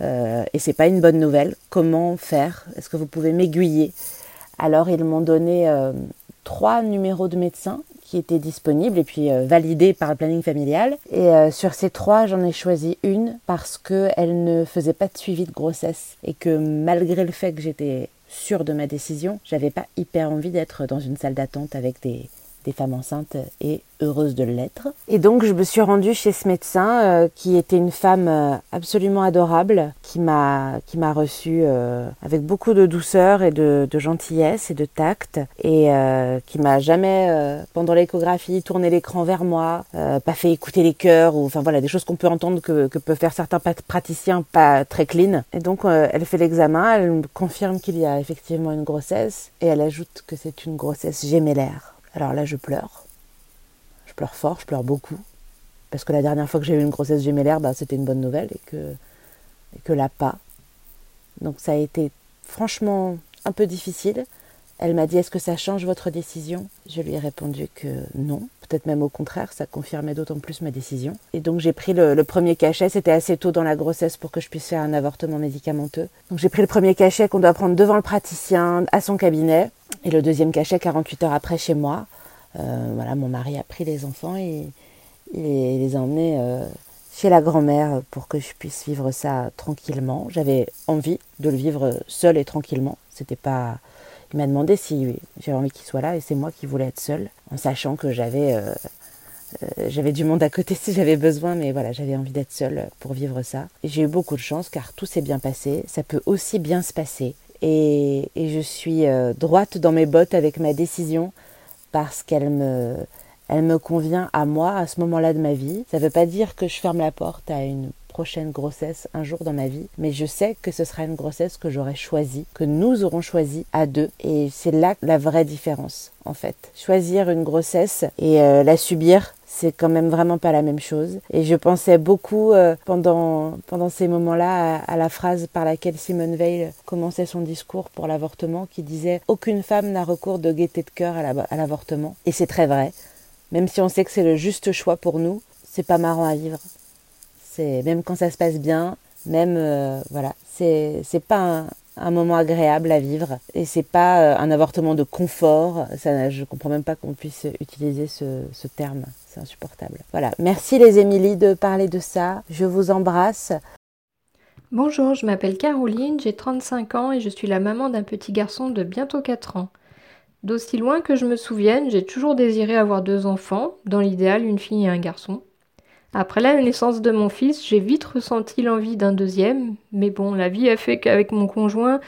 euh, et c'est pas une bonne nouvelle. Comment faire? Est-ce que vous pouvez m'aiguiller? Alors ils m'ont donné euh, trois numéros de médecins qui étaient disponibles et puis euh, validés par le planning familial. Et euh, sur ces trois, j'en ai choisi une parce qu'elle ne faisait pas de suivi de grossesse et que malgré le fait que j'étais sûre de ma décision, j'avais pas hyper envie d'être dans une salle d'attente avec des, des femmes enceintes et heureuses de l'être. Et donc je me suis rendue chez ce médecin euh, qui était une femme euh, absolument adorable, qui m'a reçue euh, avec beaucoup de douceur et de, gentillesse et de tact et qui m'a jamais pendant l'échographie tourné l'écran vers moi, pas fait écouter les cœurs ou enfin voilà des choses qu'on peut entendre que, peuvent faire certains praticiens pas très clean. Et donc elle fait l'examen, elle me confirme qu'il y a effectivement une grossesse et elle ajoute que c'est une grossesse gémellaire. Alors là, je pleure. Je pleure fort, je pleure beaucoup. Parce que la dernière fois que j'ai eu une grossesse gémellaire, bah, c'était une bonne nouvelle et que, et que là, pas. Donc ça a été franchement un peu difficile. Elle m'a dit Est-ce que ça change votre décision? Je lui ai répondu que non. Peut-être même au contraire, ça confirmait d'autant plus ma décision. Et donc j'ai pris le, le, premier cachet. C'était assez tôt dans la grossesse pour que je puisse faire un avortement médicamenteux. Donc j'ai pris le premier cachet qu'on doit prendre devant le praticien à son cabinet et le deuxième cachet 48 heures après chez moi. voilà, mon mari a pris les enfants et, et les a emmenés chez la grand-mère pour que je puisse vivre ça tranquillement. J'avais envie de le vivre seul et tranquillement. C'était pas. Il m'a demandé si j'avais envie qu'il soit là et c'est moi qui voulais être seule, en sachant que j'avais euh, euh, du monde à côté si j'avais besoin, mais voilà, j'avais envie d'être seule pour vivre ça. J'ai eu beaucoup de chance car tout s'est bien passé. Ça peut aussi bien se passer. Et, et je suis euh, droite dans mes bottes avec ma décision parce qu'elle me, elle me convient à moi à ce moment-là de ma vie. Ça ne veut pas dire que je ferme la porte à une prochaine grossesse un jour dans ma vie, mais je sais que ce sera une grossesse que j'aurai choisie, que nous aurons choisie à deux, et c'est là la vraie différence en fait. Choisir une grossesse et euh, la subir, c'est quand même vraiment pas la même chose. Et je pensais beaucoup euh, pendant, pendant ces moments-là à, la phrase par laquelle Simone Veil commençait son discours pour l'avortement qui disait Aucune femme n'a recours de gaieté de cœur à l'avortement. Et c'est très vrai. Même si on sait que c'est le juste choix pour nous, c'est pas marrant à vivre. Même quand ça se passe bien, même euh, voilà, c'est c'est pas un, moment agréable à vivre et c'est pas euh, un avortement de confort. Ça, je comprends même pas qu'on puisse utiliser ce, ce terme. C'est insupportable. Voilà. Merci les Émilie de parler de ça. Je vous embrasse. Bonjour, je m'appelle Caroline, j'ai 35 ans et je suis la maman d'un petit garçon de bientôt 4 ans. D'aussi loin que je me souvienne, j'ai toujours désiré avoir deux enfants, dans l'idéal une fille et un garçon. Après la naissance de mon fils, j'ai vite ressenti l'envie d'un deuxième, mais bon, la vie a fait qu'avec mon conjoint,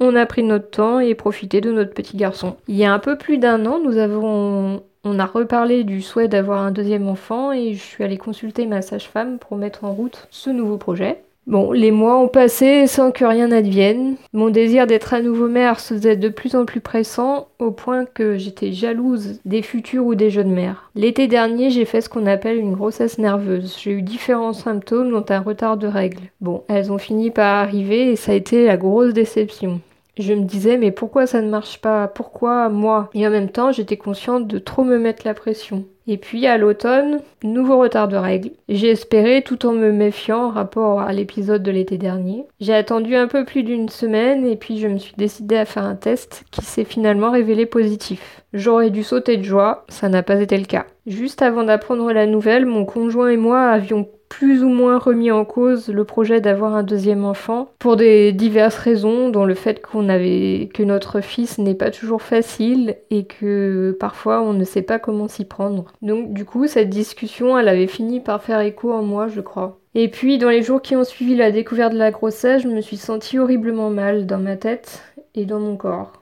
on a pris notre temps et profité de notre petit garçon. Il y a un peu plus d'un an, nous avons on a reparlé du souhait d'avoir un deuxième enfant et je suis allée consulter ma sage-femme pour mettre en route ce nouveau projet. Bon, les mois ont passé sans que rien n'advienne. Mon désir d'être à nouveau mère se faisait de plus en plus pressant, au point que j'étais jalouse des futures ou des jeunes mères. L'été dernier, j'ai fait ce qu'on appelle une grossesse nerveuse. J'ai eu différents symptômes, dont un retard de règles. Bon, elles ont fini par arriver et ça a été la grosse déception. Je me disais mais pourquoi ça ne marche pas? Pourquoi moi? Et en même temps j'étais consciente de trop me mettre la pression. Et puis à l'automne, nouveau retard de règles. J'ai espéré tout en me méfiant en rapport à l'épisode de l'été dernier. J'ai attendu un peu plus d'une semaine et puis je me suis décidée à faire un test qui s'est finalement révélé positif. J'aurais dû sauter de joie, ça n'a pas été le cas. Juste avant d'apprendre la nouvelle, mon conjoint et moi avions plus ou moins remis en cause le projet d'avoir un deuxième enfant pour des diverses raisons, dont le fait qu'on avait que notre fils n'est pas toujours facile et que parfois on ne sait pas comment s'y prendre. Donc du coup, cette discussion, elle avait fini par faire écho en moi, je crois. Et puis dans les jours qui ont suivi la découverte de la grossesse, je me suis sentie horriblement mal dans ma tête et dans mon corps.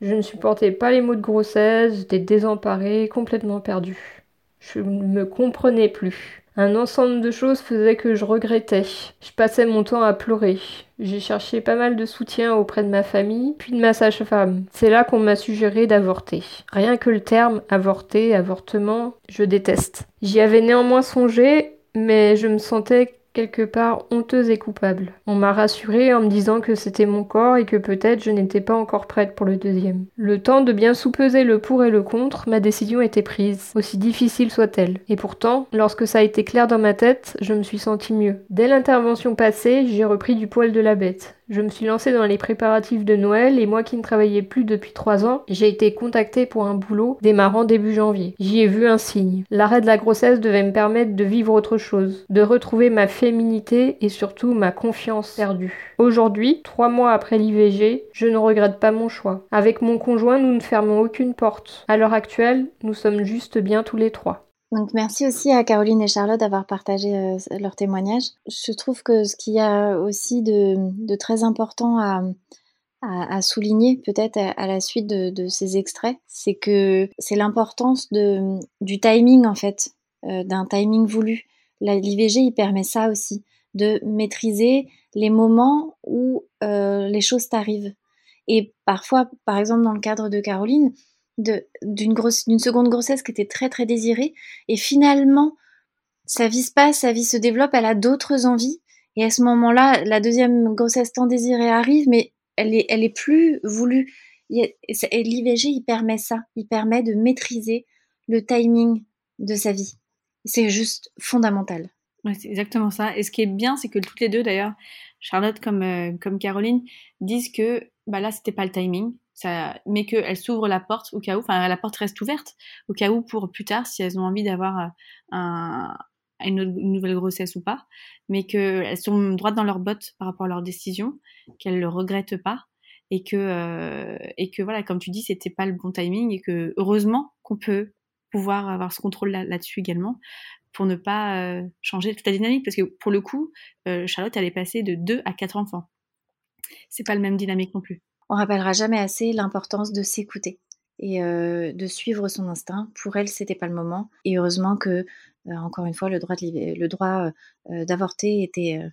Je ne supportais pas les mots de grossesse, j'étais désemparée, complètement perdue. Je ne me comprenais plus. Un ensemble de choses faisait que je regrettais. Je passais mon temps à pleurer. J'ai cherché pas mal de soutien auprès de ma famille, puis de ma sage-femme. C'est là qu'on m'a suggéré d'avorter. Rien que le terme avorter, avortement, je déteste. J'y avais néanmoins songé, mais je me sentais quelque part honteuse et coupable. On m'a rassurée en me disant que c'était mon corps et que peut-être je n'étais pas encore prête pour le deuxième. Le temps de bien soupeser le pour et le contre, ma décision était prise, aussi difficile soit-elle. Et pourtant, lorsque ça a été clair dans ma tête, je me suis sentie mieux. Dès l'intervention passée, j'ai repris du poil de la bête. Je me suis lancée dans les préparatifs de Noël et moi qui ne travaillais plus depuis trois ans, j'ai été contactée pour un boulot démarrant début janvier. J'y ai vu un signe. L'arrêt de la grossesse devait me permettre de vivre autre chose, de retrouver ma féminité et surtout ma confiance perdue. Aujourd'hui, trois mois après l'IVG, je ne regrette pas mon choix. Avec mon conjoint, nous ne fermons aucune porte. À l'heure actuelle, nous sommes juste bien tous les trois. Donc merci aussi à Caroline et Charlotte d'avoir partagé euh, leur témoignage. Je trouve que ce qu'il y a aussi de, très important à, souligner peut-être à, la suite de, ces extraits, c'est que c'est l'importance du timing en fait, euh, d'un timing voulu. L'IVG, il permet ça aussi, de maîtriser les moments où euh, les choses t'arrivent. Et parfois, par exemple dans le cadre de Caroline, d'une seconde grossesse qui était très très désirée et finalement sa vie se passe, sa vie se développe, elle a d'autres envies et à ce moment-là, la deuxième grossesse tant désirée arrive, mais elle est, elle est plus voulue. Et l'IVG, il permet ça, il permet de maîtriser le timing de sa vie. C'est juste fondamental. C'est exactement ça. Et ce qui est bien, c'est que toutes les deux, d'ailleurs, Charlotte comme, euh, comme Caroline, disent que bah là, c'était pas le timing ça, mais qu'elles s'ouvrent la porte au cas où, enfin la porte reste ouverte au cas où pour plus tard si elles ont envie d'avoir un, une, nouvelle grossesse ou pas, mais qu'elles sont droites dans leurs bottes par rapport à leur décision, qu'elles le regrettent pas et que euh, et que voilà, comme tu dis, c'était pas le bon timing et que heureusement qu'on peut pouvoir avoir ce contrôle là-dessus également pour ne pas euh, changer toute la dynamique parce que pour le coup, euh, Charlotte elle est passée de 2 à 4 enfants. C'est pas le même dynamique non plus. On rappellera jamais assez l'importance de s'écouter et de suivre son instinct. Pour elle, c'était pas le moment. Et heureusement que euh, encore une fois, le droit, le droit euh, d'avorter était, euh,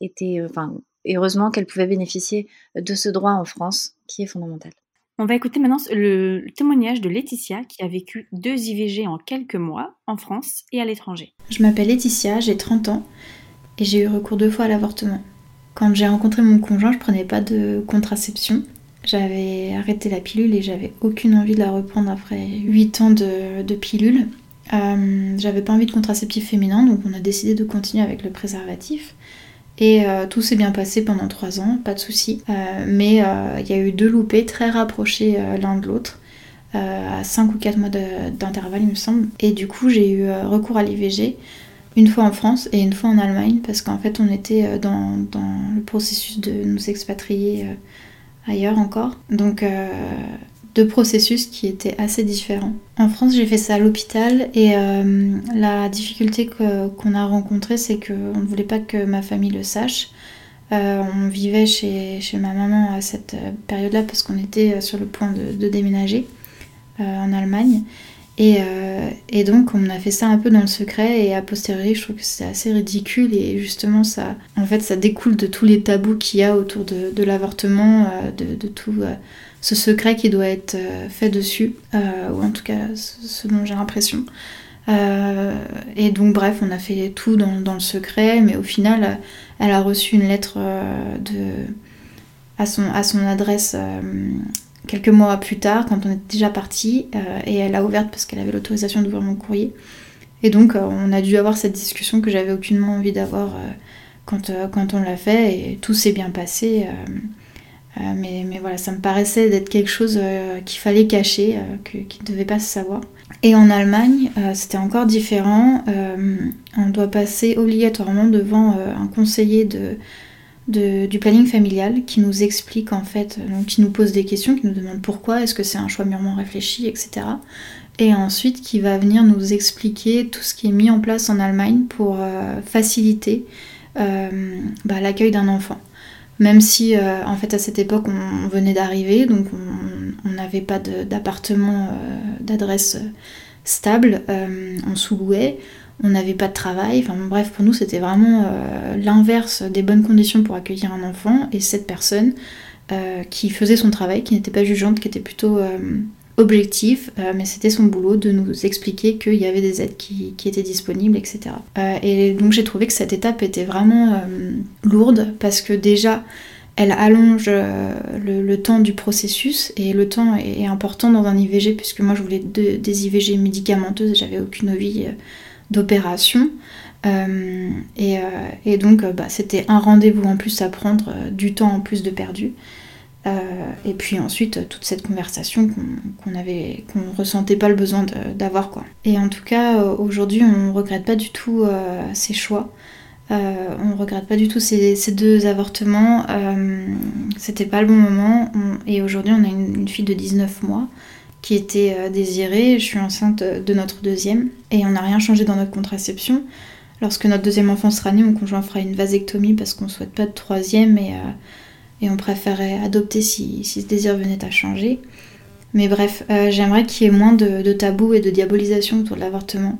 était enfin, heureusement qu'elle pouvait bénéficier de ce droit en France, qui est fondamental. On va écouter maintenant le témoignage de Laetitia qui a vécu deux IVG en quelques mois en France et à l'étranger. Je m'appelle Laetitia, j'ai 30 ans et j'ai eu recours deux fois à l'avortement. Quand j'ai rencontré mon conjoint, je prenais pas de contraception. J'avais arrêté la pilule et j'avais aucune envie de la reprendre après 8 ans de, pilule. Euh, j'avais pas envie de contraceptif féminin, donc on a décidé de continuer avec le préservatif. Et euh, tout s'est bien passé pendant trois ans, pas de souci. Euh, mais il y a eu deux loupés très rapprochés l'un de l'autre, à 5 ou 4 mois d'intervalle, il me semble. Et du coup, j'ai eu recours à l'IVG, une fois en France et une fois en Allemagne, parce qu'en fait, on était dans, dans, le processus de nous expatrier ailleurs encore. Donc, deux processus qui étaient assez différents. En France, j'ai fait ça à l'hôpital et euh, la difficulté qu'on a rencontrée, c'est qu'on ne voulait pas que ma famille le sache. Euh, on vivait chez, ma maman à cette période-là parce qu'on était sur le point de, déménager euh, en Allemagne. Et, et, donc on a fait ça un peu dans le secret et a posteriori je trouve que c'est assez ridicule et justement ça en fait ça découle de tous les tabous qu'il y a autour de, l'avortement, de, de, tout ce secret qui doit être euh, fait dessus, euh, ou en tout cas ce dont j'ai l'impression. Euh, et donc bref, on a fait tout dans, le secret, mais au final, elle a reçu une lettre de, à, son, à son adresse quelques mois plus tard, quand on était déjà parti, et elle a ouverte parce qu'elle avait l'autorisation d'ouvrir mon courrier. Et donc on a dû avoir cette discussion que j'avais aucunement envie d'avoir quand, quand on l'a fait, et tout s'est bien passé. Euh, mais, mais, voilà, ça me paraissait d'être quelque chose euh, qu'il fallait cacher, euh, qui ne devait pas se savoir. Et en Allemagne, c'était encore différent. on doit passer obligatoirement devant un conseiller de, du planning familial qui nous explique en fait, qui nous pose des questions, qui nous demande pourquoi, est-ce que c'est un choix mûrement réfléchi, etc. Et ensuite qui va venir nous expliquer tout ce qui est mis en place en Allemagne pour faciliter bah, l'accueil d'un enfant même si euh, en fait à cette époque on, venait d'arriver, donc on n'avait pas d'appartement, euh, d'adresse euh, stable, on sous-louait, on n'avait pas de travail, enfin bref pour nous c'était vraiment l'inverse des bonnes conditions pour accueillir un enfant et cette personne qui faisait son travail, qui n'était pas jugeante, qui était plutôt objectif, euh, mais c'était son boulot de nous expliquer qu'il y avait des aides qui, étaient disponibles, etc. Euh, et donc j'ai trouvé que cette étape était vraiment euh, lourde parce que déjà elle allonge le, temps du processus et le temps est, important dans un IVG puisque moi je voulais des IVG médicamenteuses, j'avais aucune envie d'opération. Et, donc bah, c'était un rendez-vous en plus à prendre, du temps en plus de perdu. Euh, et puis ensuite, toute cette conversation qu'on avait, qu'on ressentait pas le besoin d'avoir quoi. Et en tout cas, euh, aujourd'hui, on regrette pas du tout euh, ces choix. on regrette pas du tout ces, deux avortements. C'était pas le bon moment. et aujourd'hui, on a une, fille de 19 mois qui était désirée. Je suis enceinte de notre deuxième. Et on n'a rien changé dans notre contraception. Lorsque notre deuxième enfant sera né, mon conjoint fera une vasectomie parce qu'on souhaite pas de troisième. Et et on préférait adopter si, ce désir venait à changer. Mais bref, euh, j'aimerais qu'il y ait moins de, tabous et de diabolisation autour de l'avortement.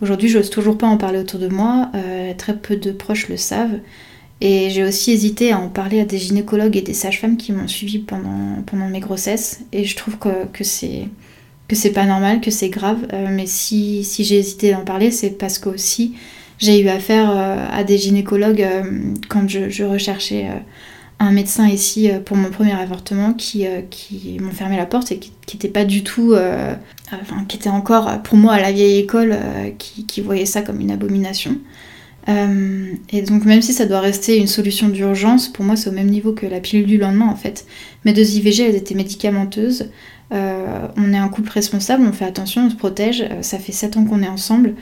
Aujourd'hui, j'ose toujours pas en parler autour de moi, euh, très peu de proches le savent. Et j'ai aussi hésité à en parler à des gynécologues et des sages-femmes qui m'ont suivi pendant, pendant mes grossesses. Et je trouve que, que c'est que c'est pas normal, que c'est grave. Euh, mais si, si j'ai hésité à en parler, c'est parce que aussi j'ai eu affaire à des gynécologues quand je, je recherchais un médecin ici euh, pour mon premier avortement qui, euh, qui m'ont fermé la porte et qui n'était pas du tout. Euh, enfin, qui était encore pour moi à la vieille école, qui, qui, voyait ça comme une abomination. Et donc même si ça doit rester une solution d'urgence, pour moi c'est au même niveau que la pilule du lendemain en fait. Mes deux IVG elles étaient médicamenteuses. on est un couple responsable, on fait attention, on se protège. ça fait 7 ans qu'on est ensemble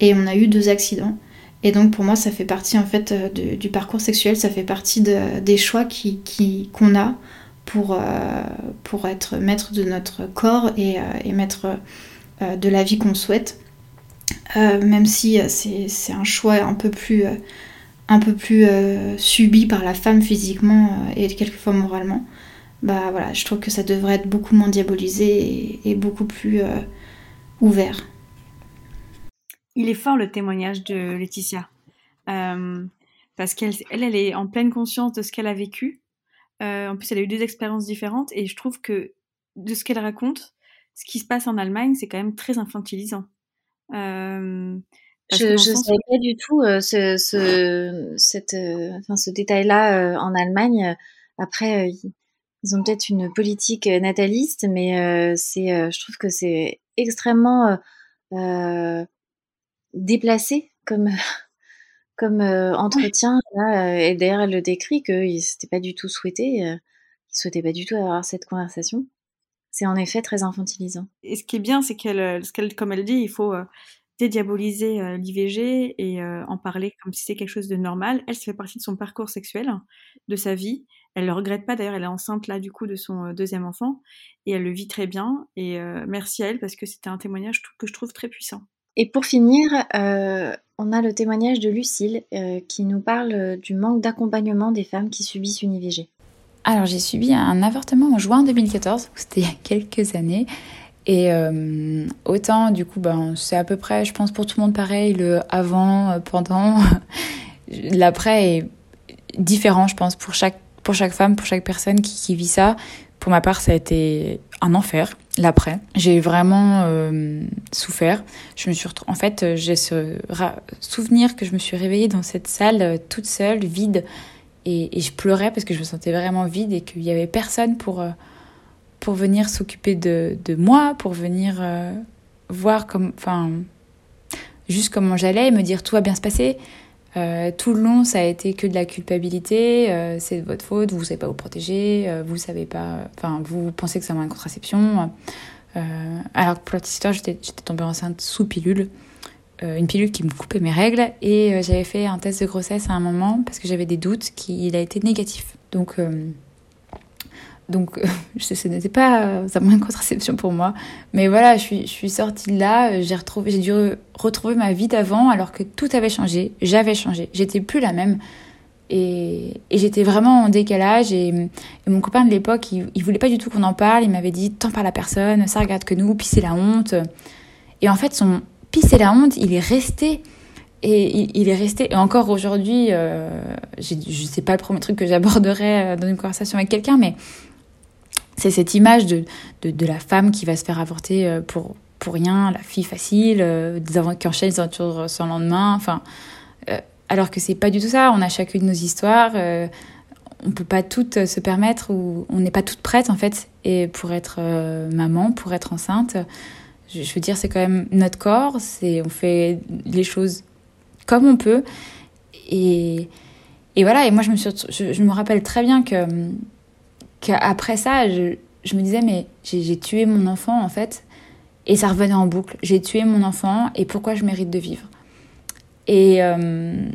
et on a eu deux accidents. Et donc pour moi, ça fait partie en fait euh, du parcours sexuel, ça fait partie des choix qu'on a pour, euh, être maître de notre corps et, euh, maître de la vie qu'on souhaite. Même si c'est un choix un peu plus, plus subi par la femme physiquement et quelquefois moralement, bah voilà, je trouve que ça devrait être beaucoup moins diabolisé et beaucoup plus ouvert. Il est fort le témoignage de Laetitia. Euh, parce qu'elle, elle, est en pleine conscience de ce qu'elle a vécu. Euh, en plus, elle a eu deux expériences différentes et je trouve que de ce qu'elle raconte, ce qui se passe en Allemagne, c'est quand même très infantilisant. Je ne savais pas du tout ce, ce, cette, enfin, ce détail-là en Allemagne. Après, ils ont peut-être une politique nataliste, mais c'est, je trouve que c'est extrêmement déplacé comme, comme euh, entretien. Là, et d'ailleurs, elle le décrit que n'était pas du tout souhaité. Euh, il souhaitait pas du tout avoir cette conversation. C'est en effet très infantilisant. Et ce qui est bien, c'est qu'elle, qu'elle, comme elle dit, il faut dédiaboliser l'IVG et en parler comme si c'était quelque chose de normal. Elle, ça fait partie de son parcours sexuel, de sa vie. Elle le regrette pas d'ailleurs, elle est enceinte là du coup de son deuxième enfant et elle le vit très bien. Et merci à elle parce que c'était un témoignage que je trouve très puissant. Et pour finir, euh, on a le témoignage de Lucille euh, qui nous parle du manque d'accompagnement des femmes qui subissent une IVG. Alors j'ai subi un avortement en juin 2014, c'était il y a quelques années. Et euh, autant du coup, ben, c'est à peu près, je pense pour tout le monde pareil, le avant, pendant, l'après est différent, je pense, pour chaque, pour chaque femme, pour chaque personne qui, qui vit ça. Pour ma part, ça a été un enfer, l'après. J'ai vraiment euh, souffert. Je me suis En fait, j'ai ce souvenir que je me suis réveillée dans cette salle euh, toute seule, vide, et, je pleurais parce que je me sentais vraiment vide et qu'il n'y avait personne pour, euh, pour venir s'occuper de, de, moi, pour venir voir comme... Enfin, juste comment j'allais et me dire tout va bien se passer. Euh, tout le long, ça a été que de la culpabilité. Euh, c'est de votre faute, vous ne savez pas vous protéger, euh, vous savez pas, enfin, vous pensez que c'est une contraception. alors pour la petite histoire, j'étais tombée enceinte sous pilule, une pilule qui me coupait mes règles, et j'avais fait un test de grossesse à un moment parce que j'avais des doutes qu'il a été négatif. Donc donc, ce n'était pas un moyen de contraception pour moi. Mais voilà, je suis, je suis sortie de là, j'ai retrouvé, dû retrouver ma vie d'avant alors que tout avait changé. J'avais changé. J'étais plus la même. Et, et j'étais vraiment en décalage. Et, mon copain de l'époque, il, il voulait pas du tout qu'on en parle. Il m'avait dit, t'en parles à personne, ça regarde que nous, puis c'est la honte. Et en fait, son pis c'est la honte, il est resté. Et il, est resté, et encore aujourd'hui, euh, je sais pas le premier truc que j'aborderai dans une conversation avec quelqu'un, mais c'est cette image de, de, la femme qui va se faire avorter euh, pour, pour rien, la fille facile, euh, qui enchaîne sans lendemain. Enfin, euh, alors que c'est pas du tout ça. On a chacune nos histoires. Euh, on peut pas toutes se permettre ou on n'est pas toutes prêtes en fait. Et pour être maman, pour être enceinte, je, veux dire, c'est quand même notre corps. C'est on fait les choses comme on peut. Et, et voilà. Et moi, je me je me rappelle très bien que après ça, je, me disais, mais j'ai tué mon enfant en fait, et ça revenait en boucle. J'ai tué mon enfant, et pourquoi je mérite de vivre? Et, euh,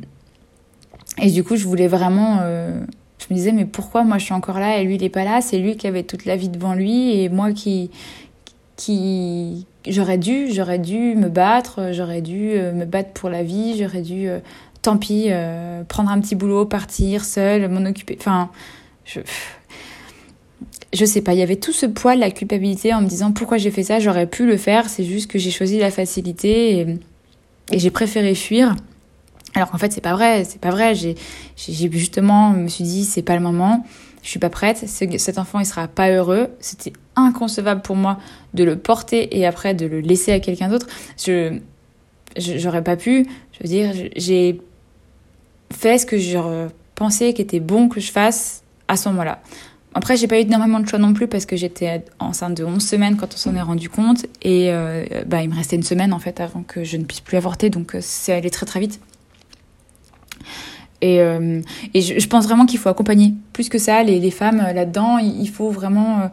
et du coup, je voulais vraiment. Euh, je me disais, mais pourquoi moi je suis encore là et lui il n'est pas là? C'est lui qui avait toute la vie devant lui, et moi qui. qui j'aurais dû, j'aurais dû me battre, j'aurais dû euh, me battre pour la vie, j'aurais dû, tant pis, prendre un petit boulot, partir seule, m'en occuper. Enfin, je, je sais pas, il y avait tout ce poids de la culpabilité en me disant pourquoi j'ai fait ça, j'aurais pu le faire, c'est juste que j'ai choisi la facilité et, j'ai préféré fuir. Alors qu'en fait, c'est pas vrai, c'est pas vrai. J'ai justement, me suis dit, c'est pas le moment, je suis pas prête, cet enfant, il sera pas heureux. C'était inconcevable pour moi de le porter et après de le laisser à quelqu'un d'autre. Je, j'aurais pas pu, je veux dire, j'ai fait ce que je pensais qu'était bon que je fasse à ce moment-là. Après, j'ai pas eu énormément de choix non plus parce que j'étais enceinte de 11 semaines quand on s'en est rendu compte. Et euh, bah, il me restait une semaine en fait avant que je ne puisse plus avorter, donc euh, c'est allé très très vite. Et, et je, pense vraiment qu'il faut accompagner plus que ça les femmes là-dedans. Il faut vraiment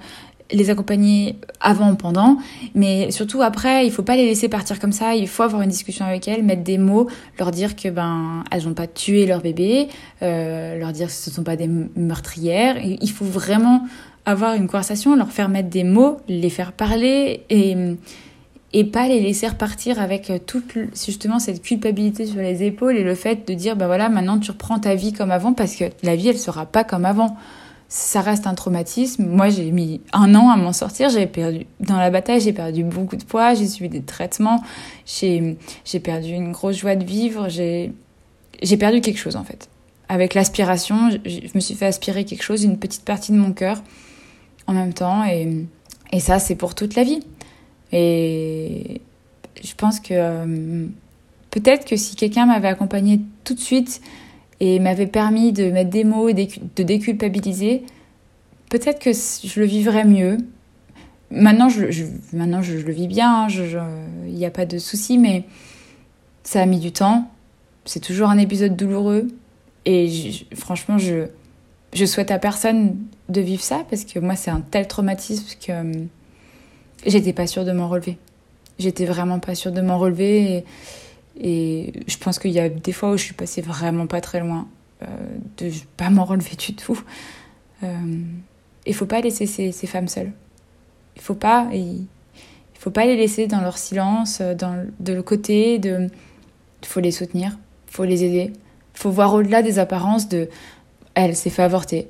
les accompagner avant, pendant, mais surtout après, il faut pas les laisser partir comme ça. Il faut avoir une discussion avec elles, mettre des mots, leur dire que ben elles n'ont pas tué leur bébé, euh, leur dire que ce ne sont pas des meurtrières. Il faut vraiment avoir une conversation, leur faire mettre des mots, les faire parler et et pas les laisser repartir avec toute justement cette culpabilité sur les épaules et le fait de dire ben voilà maintenant tu reprends ta vie comme avant parce que la vie elle sera pas comme avant ça reste un traumatisme. Moi, j'ai mis un an à m'en sortir. J'ai perdu dans la bataille, j'ai perdu beaucoup de poids, j'ai suivi des traitements, j'ai perdu une grosse joie de vivre. J'ai perdu quelque chose en fait. Avec l'aspiration, je, me suis fait aspirer quelque chose, une petite partie de mon cœur en même temps, et et ça, c'est pour toute la vie. Et je pense que euh, peut-être que si quelqu'un m'avait accompagné tout de suite et m'avait permis de mettre des mots et de déculpabiliser, peut-être que je le vivrais mieux. Maintenant, je, maintenant, je, le vis bien, il hein, n'y a pas de souci, mais ça a mis du temps. C'est toujours un épisode douloureux. Et franchement, je, je souhaite à personne de vivre ça parce que moi, c'est un tel traumatisme que hum, j'étais pas sûre de m'en relever. J'étais vraiment pas sûre de m'en relever. Et je pense qu'il y a des fois où je suis passée vraiment pas très loin, euh, de pas m'en relever du tout. Euh, il faut pas laisser ces, femmes seules. Il faut pas, il, faut pas les laisser dans leur silence, dans, de le côté. De, faut les soutenir, faut les aider. Faut voir au-delà des apparences de, elle s'est fait avorter.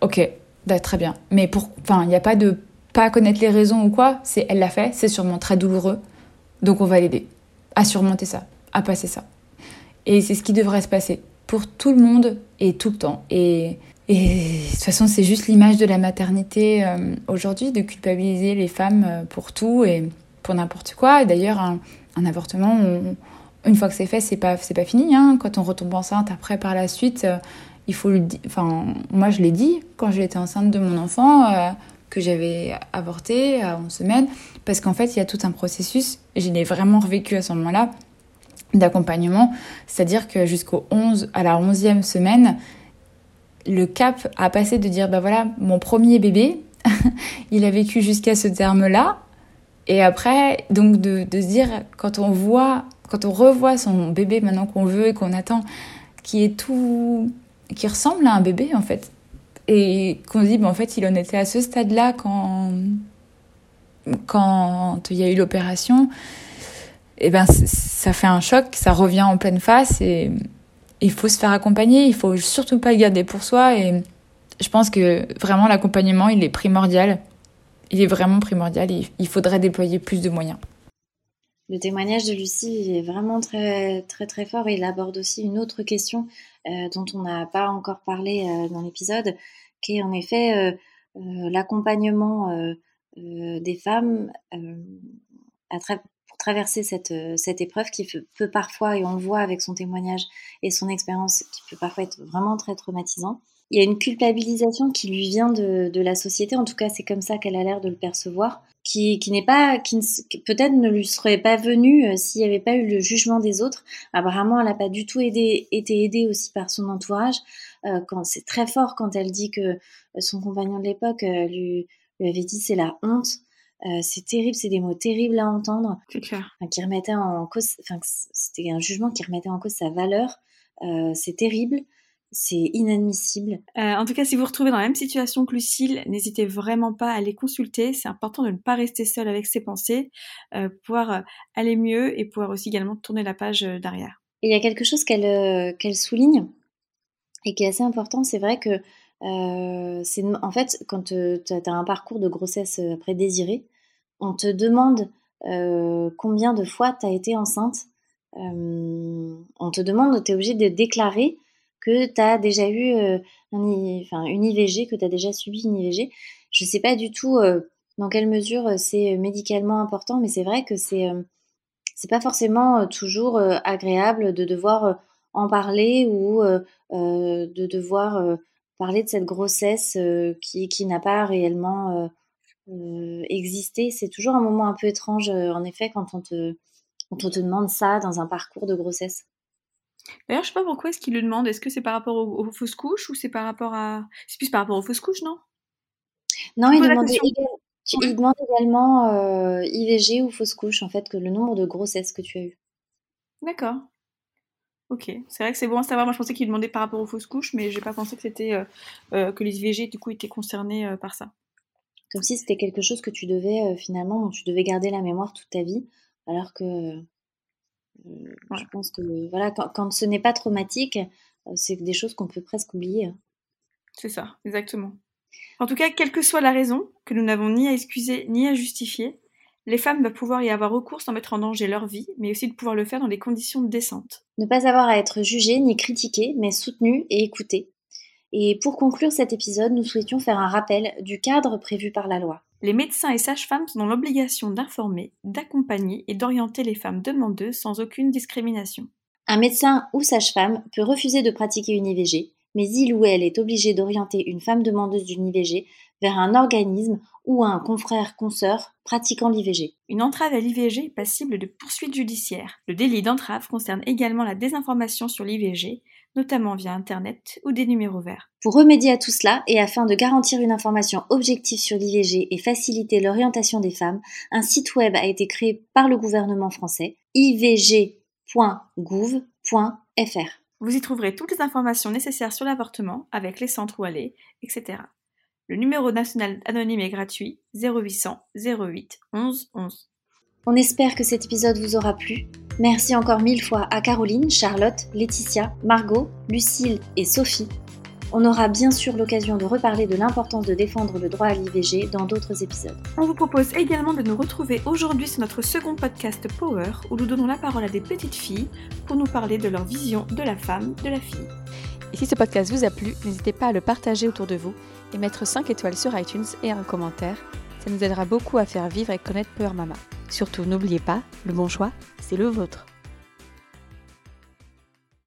Ok, bah, très bien. Mais pour, enfin, il n'y a pas de pas connaître les raisons ou quoi. C'est elle l'a fait, c'est sûrement très douloureux. Donc on va l'aider à surmonter ça, à passer ça. Et c'est ce qui devrait se passer pour tout le monde et tout le temps. Et, de toute façon, c'est juste l'image de la maternité euh, aujourd'hui, de culpabiliser les femmes euh, pour tout et pour n'importe quoi. Et d'ailleurs, un, avortement, une fois que c'est fait, c'est pas, pas fini. Hein. Quand on retombe enceinte, après, par la suite, euh, il faut le dire. Enfin, moi, je l'ai dit quand j'étais enceinte de mon enfant, que j'avais avorté à 11 semaines parce qu'en fait, il y a tout un processus, je l'ai vraiment revécu à ce moment-là, d'accompagnement, c'est-à-dire que jusqu'au 11, à la 11e semaine, le cap a passé de dire, bah voilà, mon premier bébé, il a vécu jusqu'à ce terme-là, et après, donc de, se dire, quand on voit, quand on revoit son bébé maintenant qu'on veut et qu'on attend, qui est tout, qui ressemble à un bébé en fait, et qu'on se dit, bah, en fait, il en était à ce stade-là quand, quand il y a eu l'opération, et ben ça fait un choc, ça revient en pleine face et il faut se faire accompagner, il faut surtout pas le garder pour soi. Et je pense que vraiment l'accompagnement il est primordial, il est vraiment primordial, et il faudrait déployer plus de moyens. Le témoignage de Lucie est vraiment très très très fort. Il aborde aussi une autre question dont on n'a pas encore parlé euh, dans l'épisode, qui est en effet euh, l'accompagnement euh, des femmes euh, à pour traverser cette, euh, cette épreuve qui peut, parfois, et on le voit avec son témoignage et son expérience, qui peut parfois être vraiment très traumatisant. Il y a une culpabilisation qui lui vient de, de la société, en tout cas c'est comme ça qu'elle a l'air de le percevoir, qui, qui n'est pas, qui, peut-être ne lui serait pas venue s'il n'y avait pas eu le jugement des autres. Apparemment, elle n'a pas du tout aidé, été aidée aussi par son entourage. quand c'est très fort quand elle dit que son compagnon de l'époque lui, lui avait dit c'est la honte. Euh, c'est terrible, c'est des mots terribles à entendre. Qui en cause, enfin, c'était un jugement qui remettait en cause sa valeur. Euh, c'est terrible, c'est inadmissible. Euh, en tout cas, si vous vous retrouvez dans la même situation que Lucille, n'hésitez vraiment pas à les consulter. C'est important de ne pas rester seul avec ses pensées, pouvoir aller mieux et pouvoir aussi également tourner la page derrière. il y a quelque chose qu'elle souligne et qui est assez important, c'est vrai que euh, c'est en fait quand tu as un parcours de grossesse euh, après désiré, on te demande euh, combien de fois tu as été enceinte. on te demande, tu es obligé de déclarer que tu as déjà eu un, enfin, une IVG, que tu as déjà subi une IVG. Je ne sais pas du tout dans quelle mesure c'est médicalement important, mais c'est vrai que c'est c'est pas forcément toujours agréable de devoir en parler ou de devoir parler de cette grossesse euh, qui, qui n'a pas réellement euh, euh, existé. C'est toujours un moment un peu étrange, en effet, quand on, te, quand on te demande ça dans un parcours de grossesse. D'ailleurs, je sais pas pourquoi est-ce qu'il le demande. Est-ce que c'est par rapport aux, fausses couches ou c'est par rapport à. C'est plus par rapport aux fausses couches, non? Non, il demande, il demande également euh, IVG ou fausse couche, en fait, que le nombre de grossesses que tu as eues. D'accord. Ok, c'est vrai que c'est bon à savoir. Moi, je pensais qu'il demandait par rapport aux fausses couches, mais j'ai pas pensé que c'était euh, euh, que les IVG du coup étaient concernés par ça. Comme si c'était quelque chose que tu devais finalement, tu devais garder la mémoire toute ta vie, alors que je pense que voilà, quand, ce n'est pas traumatique, c'est des choses qu'on peut presque oublier. C'est ça, exactement. En tout cas, quelle que soit la raison, que nous n'avons ni à excuser ni à justifier, les femmes doivent pouvoir y avoir recours sans mettre en danger leur vie, mais aussi de pouvoir le faire dans des conditions décentes. Ne pas avoir à être jugées ni critiquées, mais soutenues et écoutées. Et pour conclure cet épisode, nous souhaitions faire un rappel du cadre prévu par la loi. Les médecins et sages-femmes sont dans l'obligation d'informer, d'accompagner et d'orienter les femmes demandeuses sans aucune discrimination. Un médecin ou sage-femme peut refuser de pratiquer une IVG, mais il ou elle est obligé d'orienter une femme demandeuse d'une IVG vers un organisme ou un confrère consœur pratiquant l'IVG. Une entrave à l'IVG est passible de poursuites judiciaires. Le délit d'entrave concerne également la désinformation sur l'IVG, notamment via Internet ou des numéros verts. Pour remédier à tout cela et afin de garantir une information objective sur l'IVG et faciliter l'orientation des femmes, un site web a été créé par le gouvernement français, ivg.gouv.fr. Vous y trouverez toutes les informations nécessaires sur l'avortement, avec les centres où aller, etc. Le numéro national anonyme est gratuit 0800 08 11 11. On espère que cet épisode vous aura plu. Merci encore mille fois à Caroline, Charlotte, Laetitia, Margot, Lucille et Sophie on aura bien sûr l'occasion de reparler de l'importance de défendre le droit à l'IVG dans d'autres épisodes. On vous propose également de nous retrouver aujourd'hui sur notre second podcast Power, où nous donnons la parole à des petites filles pour nous parler de leur vision de la femme, de la fille. Et si ce podcast vous a plu, n'hésitez pas à le partager autour de vous et mettre 5 étoiles sur iTunes et un commentaire. Ça nous aidera beaucoup à faire vivre et connaître Power Mama. Surtout, n'oubliez pas, le bon choix, c'est le vôtre.